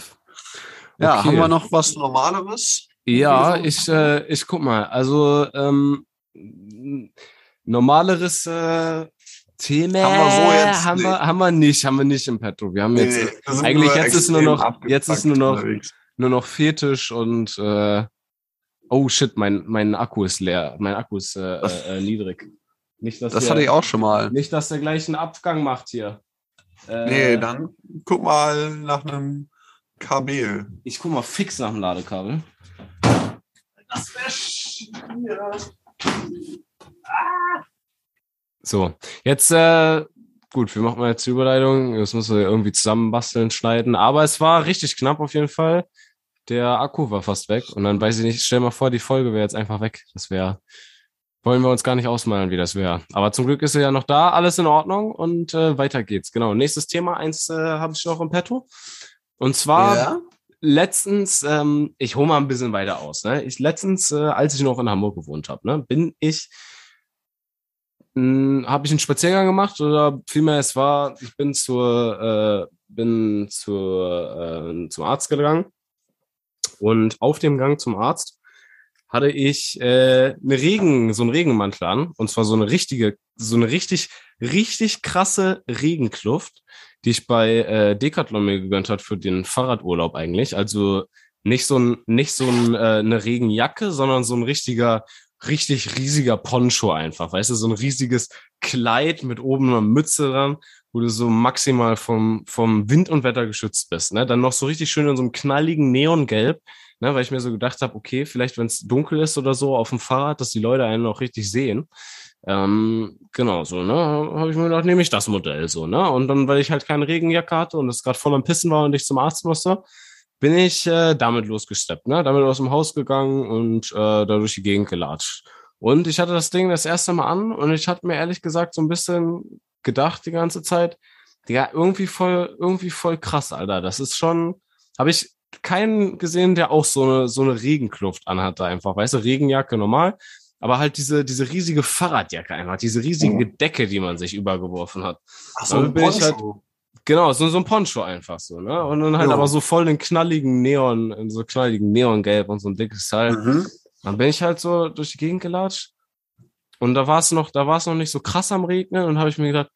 [SPEAKER 1] ja,
[SPEAKER 2] Okay.
[SPEAKER 1] haben wir noch was Normaleres?
[SPEAKER 2] Ja, ich, äh, ich guck mal. Also ähm, normaleres äh, Thema
[SPEAKER 1] Haben wir so jetzt
[SPEAKER 2] haben, wir,
[SPEAKER 1] nicht.
[SPEAKER 2] haben wir nicht, haben wir nicht im Petto. Wir haben
[SPEAKER 1] Nee,
[SPEAKER 2] jetzt
[SPEAKER 1] sind
[SPEAKER 2] eigentlich jetzt ist nur noch- jetzt ist nur noch-
[SPEAKER 1] unterwegs.
[SPEAKER 2] nur noch Fetisch und äh, oh shit, mein, mein Akku ist leer. Mein Akku ist äh, äh, äh, niedrig. Nicht, dass
[SPEAKER 1] Das
[SPEAKER 2] der,
[SPEAKER 1] hatte ich auch schon mal.
[SPEAKER 2] Nicht, dass der gleich einen Abgang macht hier. Äh,
[SPEAKER 1] Nee, dann guck mal nach einem Kabel.
[SPEAKER 2] Ich guck mal fix nach dem Ladekabel. Das wäre So, jetzt, äh, gut, wir machen mal jetzt die Überleitung. Das müssen wir irgendwie zusammenbasteln, schneiden. Aber es war richtig knapp auf jeden Fall. Der Akku war fast weg. Und dann weiß ich nicht, stell mal vor, die Folge wäre jetzt einfach weg. Das wäre, wollen wir uns gar nicht ausmalen, wie das wäre. Aber zum Glück ist er ja noch da, alles in Ordnung und äh, weiter geht's. Genau, nächstes Thema, eins äh, habe ich noch im Petto. Und zwar
[SPEAKER 1] ja?
[SPEAKER 2] letztens, ähm, ich hole mal ein bisschen weiter aus. Ne? Ich letztens, äh, als ich noch in Hamburg gewohnt habe, ne, bin ich, habe ich einen Spaziergang gemacht oder vielmehr es war, ich bin zur, äh, bin zur, äh, zum Arzt gegangen und auf dem Gang zum Arzt hatte ich äh, eine Regen, so einen Regenmantel an und zwar so eine richtige, so eine richtig, richtig krasse Regenkluft die ich bei äh, Decathlon mir gegönnt hat für den Fahrradurlaub eigentlich. Also nicht so ein, nicht so ein, äh, eine Regenjacke, sondern so ein richtiger, richtig riesiger Poncho einfach. Weißt du, so ein riesiges Kleid mit oben einer Mütze dran, wo du so maximal vom, vom Wind und Wetter geschützt bist. Ne? Dann noch so richtig schön in so einem knalligen Neongelb. Ne, weil ich mir so gedacht habe, okay, vielleicht wenn es dunkel ist oder so auf dem Fahrrad, dass die Leute einen auch richtig sehen. Ähm, genau, so, ne, habe ich mir gedacht, nehme ich das Modell so, ne? Und dann, weil ich halt keine Regenjacke hatte und es gerade voll am Pissen war und ich zum Arzt musste, bin ich äh, damit losgesteppt, ne? Damit aus dem Haus gegangen und äh, da durch die Gegend gelatscht. Und ich hatte das Ding das erste Mal an und ich hatte mir ehrlich gesagt so ein bisschen gedacht die ganze Zeit, ja, irgendwie voll, irgendwie voll krass, Alter. Das ist schon, habe ich keinen gesehen, der auch so eine, so eine Regenkluft anhatte einfach. Weißt du, Regenjacke normal, aber halt diese, diese riesige Fahrradjacke einfach, diese riesige Decke, die man sich übergeworfen hat.
[SPEAKER 1] Ach
[SPEAKER 2] so, ein
[SPEAKER 1] bin ich
[SPEAKER 2] Poncho. Genau, so, so ein Poncho einfach so, ne? Und dann halt
[SPEAKER 1] Ja.
[SPEAKER 2] aber so voll in knalligen Neon, in so knalligen Neongelb und so ein dickes Teil.
[SPEAKER 1] Mhm.
[SPEAKER 2] Dann bin ich halt so durch die Gegend gelatscht. Und da war es noch, da war es noch nicht so krass am Regnen und habe ich mir gedacht,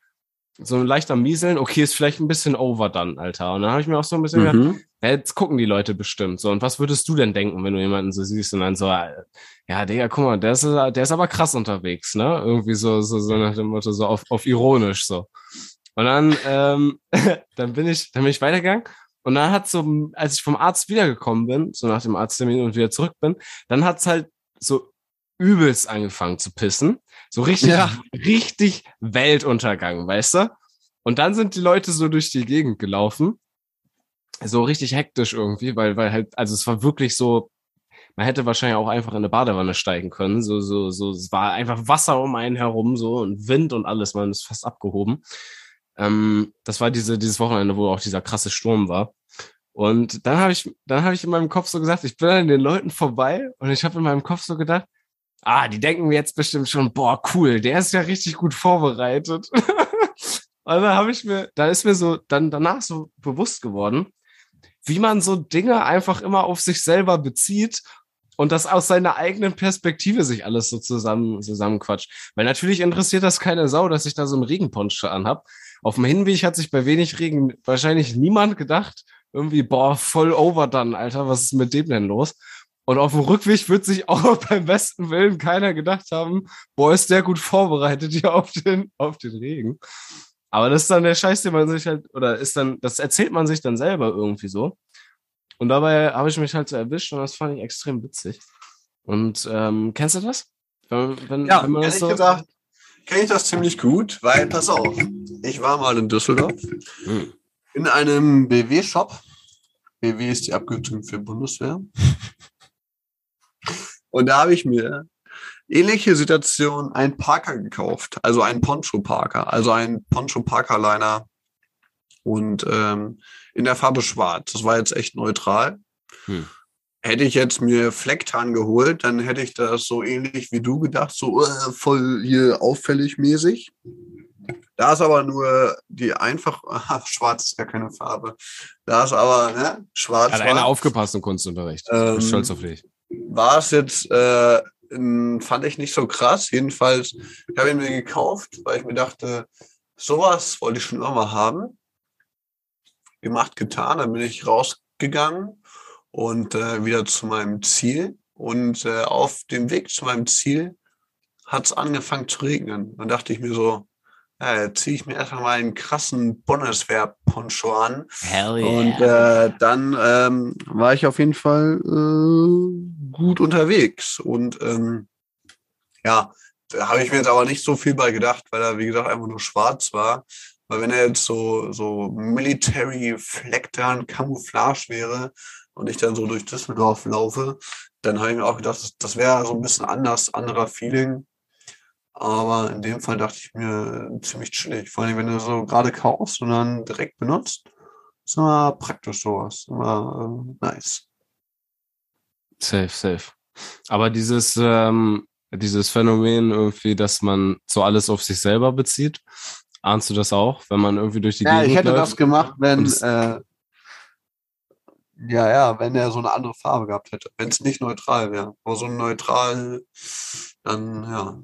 [SPEAKER 2] so ein leichter Mieseln, okay, ist vielleicht ein bisschen over dann, Alter. Und dann habe ich mir auch so ein bisschen gedacht,
[SPEAKER 1] Mhm.
[SPEAKER 2] ja, jetzt gucken die Leute bestimmt so. Und was würdest du denn denken, wenn du jemanden so siehst und dann so, ja, Digga, guck mal, der ist, der ist aber krass unterwegs, ne? Irgendwie so, so, so nach dem Motto, so auf, auf ironisch so. Und dann, ähm, dann bin ich, dann bin ich weitergegangen. Und dann hat so, als ich vom Arzt wiedergekommen bin, so nach dem Arzttermin und wieder zurück bin, dann hat's halt so übelst angefangen zu pissen. So richtig,
[SPEAKER 1] Ja.
[SPEAKER 2] richtig Weltuntergang, weißt du? Und dann sind die Leute so durch die Gegend gelaufen. So richtig hektisch irgendwie, weil, weil halt, also es war wirklich so, man hätte wahrscheinlich auch einfach in eine Badewanne steigen können. So, so, so, es war einfach Wasser um einen herum, so und Wind und alles, man ist fast abgehoben. Ähm, das war diese, dieses Wochenende, wo auch dieser krasse Sturm war. Und dann habe ich, dann habe ich in meinem Kopf so gesagt, ich bin an den Leuten vorbei und ich habe in meinem Kopf so gedacht, ah, die denken mir jetzt bestimmt schon, boah, cool, der ist ja richtig gut vorbereitet. und dann habe ich mir, da ist mir so dann danach so bewusst geworden, wie man so Dinge einfach immer auf sich selber bezieht und das aus seiner eigenen Perspektive sich alles so zusammen zusammenquatscht. Weil natürlich interessiert das keine Sau, dass ich da so einen Regenponcho anhab. Auf dem Hinweg hat sich bei wenig Regen wahrscheinlich niemand gedacht, irgendwie, boah, voll overdone, Alter, was ist mit dem denn los? Und auf dem Rückweg wird sich auch beim besten Willen keiner gedacht haben, boah, ist der gut vorbereitet hier auf den, auf den Regen. Aber das ist dann der Scheiß, den man sich halt, oder ist dann, das erzählt man sich dann selber irgendwie so. Und dabei habe ich mich halt so erwischt und das fand ich extrem witzig. Und ähm, kennst du das?
[SPEAKER 1] Wenn, wenn, ja, wenn man ehrlich so gesagt, kenne ich das ziemlich gut, weil, pass auf, ich war mal in Düsseldorf hm. in einem BW-Shop. BW ist die Abkürzung für Bundeswehr. Und da habe ich mir ähnliche Situation einen Parker gekauft, also einen Poncho Parker, also ein Poncho Parker Liner und ähm, in der Farbe Schwarz. Das war jetzt echt neutral. Hm. Hätte ich jetzt mir Flecktarn geholt, dann hätte ich das so ähnlich wie du gedacht, so äh, voll hier auffällig mäßig. Da ist aber nur die einfach, ach, schwarz ist ja keine Farbe. Da ist aber, ne, schwarz.
[SPEAKER 2] Hat einer aufgepasst im Kunstunterricht. Ähm, ich bin stolz auf dich.
[SPEAKER 1] War es jetzt, äh, fand ich nicht so krass. Jedenfalls, ich habe ihn mir gekauft, weil ich mir dachte, sowas wollte ich schon immer mal haben. Gemacht, getan, dann bin ich rausgegangen und äh, wieder zu meinem Ziel. Und äh, auf dem Weg zu meinem Ziel hat es angefangen zu regnen. Dann dachte ich mir so, ja, ziehe ich mir erstmal mal einen krassen Bundeswehr-Poncho an.
[SPEAKER 2] Hell yeah.
[SPEAKER 1] Und äh, dann ähm, war ich auf jeden Fall äh, gut unterwegs. Und ähm, ja, da habe ich mir jetzt aber nicht so viel bei gedacht, weil er, wie gesagt, einfach nur schwarz war. Weil wenn er jetzt so, so Military Flecktarn Camouflage wäre, und ich dann so durch Düsseldorf laufe, dann habe ich mir auch gedacht, das, das wäre so ein bisschen anders, anderer Feeling. Aber in dem Fall dachte ich mir ziemlich chillig. Vor allem, wenn du so gerade kaufst und dann direkt benutzt, ist immer praktisch sowas. Immer äh, nice.
[SPEAKER 2] Safe, safe. Aber dieses, ähm, dieses Phänomen irgendwie, dass man so alles auf sich selber bezieht, ahnst du das auch, wenn man irgendwie durch die
[SPEAKER 1] ja, Gegend ich hätte das gemacht, wenn, äh, ja, ja, wenn er so eine andere Farbe gehabt hätte. Wenn es nicht neutral wäre. Aber so neutral, dann ja.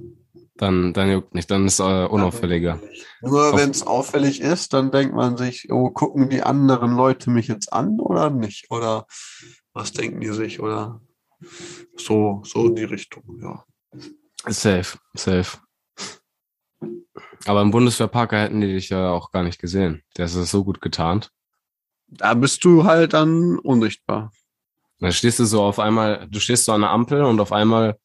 [SPEAKER 2] Dann, dann juckt nicht, dann ist äh, unauffälliger.
[SPEAKER 1] Nur wenn es auffällig ist, dann denkt man sich, oh, gucken die anderen Leute mich jetzt an oder nicht? Oder was denken die sich? Oder so, so in die Richtung, ja.
[SPEAKER 2] Safe, safe. Aber im Bundeswehrparker hätten die dich ja auch gar nicht gesehen. Der ist so gut getarnt
[SPEAKER 1] da bist du halt dann unsichtbar.
[SPEAKER 2] Dann stehst du so auf einmal, du stehst so an der Ampel und auf einmal,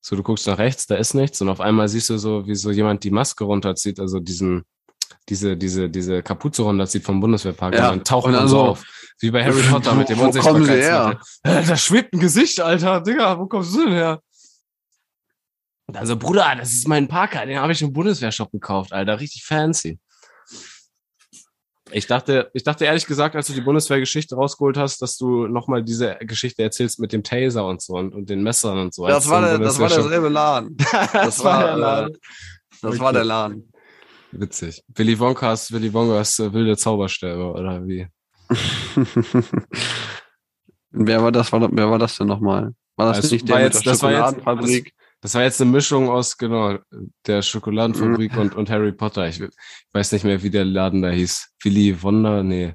[SPEAKER 2] so du guckst nach rechts, da ist nichts und auf einmal siehst du so, wie so jemand die Maske runterzieht, also diesen, diese, diese, diese Kapuze runterzieht vom Bundeswehrpark ja. und dann taucht man so auf. Wie bei Harry Potter mit dem Unsichtbarkeitsmittel. Da schwebt ein Gesicht, Alter. Digga, wo kommst du denn her? Also, Bruder, das ist mein Parker, den habe ich im Bundeswehrshop gekauft, Alter. Richtig fancy. Ich dachte, ich dachte ehrlich gesagt, als du die Bundeswehrgeschichte rausgeholt hast, dass du nochmal diese Geschichte erzählst mit dem Taser und so und, und den Messern und so.
[SPEAKER 1] Das war, der, das war derselbe Laden. Das, das war der Laden. Äh, das okay. war der Laden.
[SPEAKER 2] Witzig. Willy Wonkas, Willy Wonkas äh, wilde Zauberstäbe, oder wie?
[SPEAKER 1] wer war das? Wer war das denn nochmal? War das also, nicht der jetzt, der Schokoladenfabrik?
[SPEAKER 2] Das war jetzt eine Mischung aus, genau, der Schokoladenfabrik mhm. und, und Harry Potter. Ich, ich, weiß nicht mehr, wie der Laden da hieß. Willy Wonder, nee.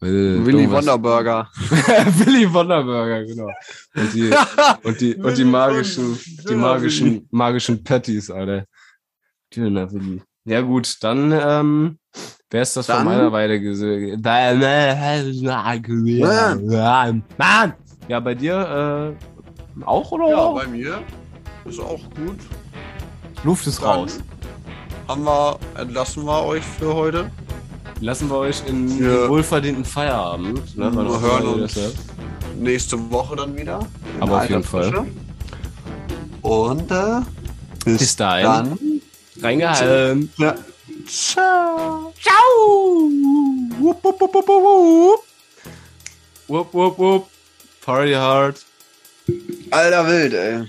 [SPEAKER 1] Will, Willy Wonderburger.
[SPEAKER 2] Willy Wonderburger, genau. Und die, und die, und die magischen, die magischen, magischen Patties, Alter. Willy. Ja gut, dann ähm, wer ist das dann, von meiner Weide gesehen? Mann! Ja, bei dir äh, auch, oder?
[SPEAKER 1] Ja, bei mir ist auch gut.
[SPEAKER 2] Luft ist Dann raus.
[SPEAKER 1] Haben wir, entlassen wir euch für heute.
[SPEAKER 2] Lassen wir euch in ja. wohlverdienten Feierabend.
[SPEAKER 1] Ne, wir hören uns nächste Woche dann wieder.
[SPEAKER 2] Aber auf jeden Fall.
[SPEAKER 1] Und äh,
[SPEAKER 2] bis, bis dahin. Dann. Reingehalten.
[SPEAKER 1] Ja. Ciao.
[SPEAKER 2] Ciao. Wupp, wupp, wupp, wupp, wupp. Wupp, wupp, wupp. Party hard.
[SPEAKER 1] Alter Wild, ey.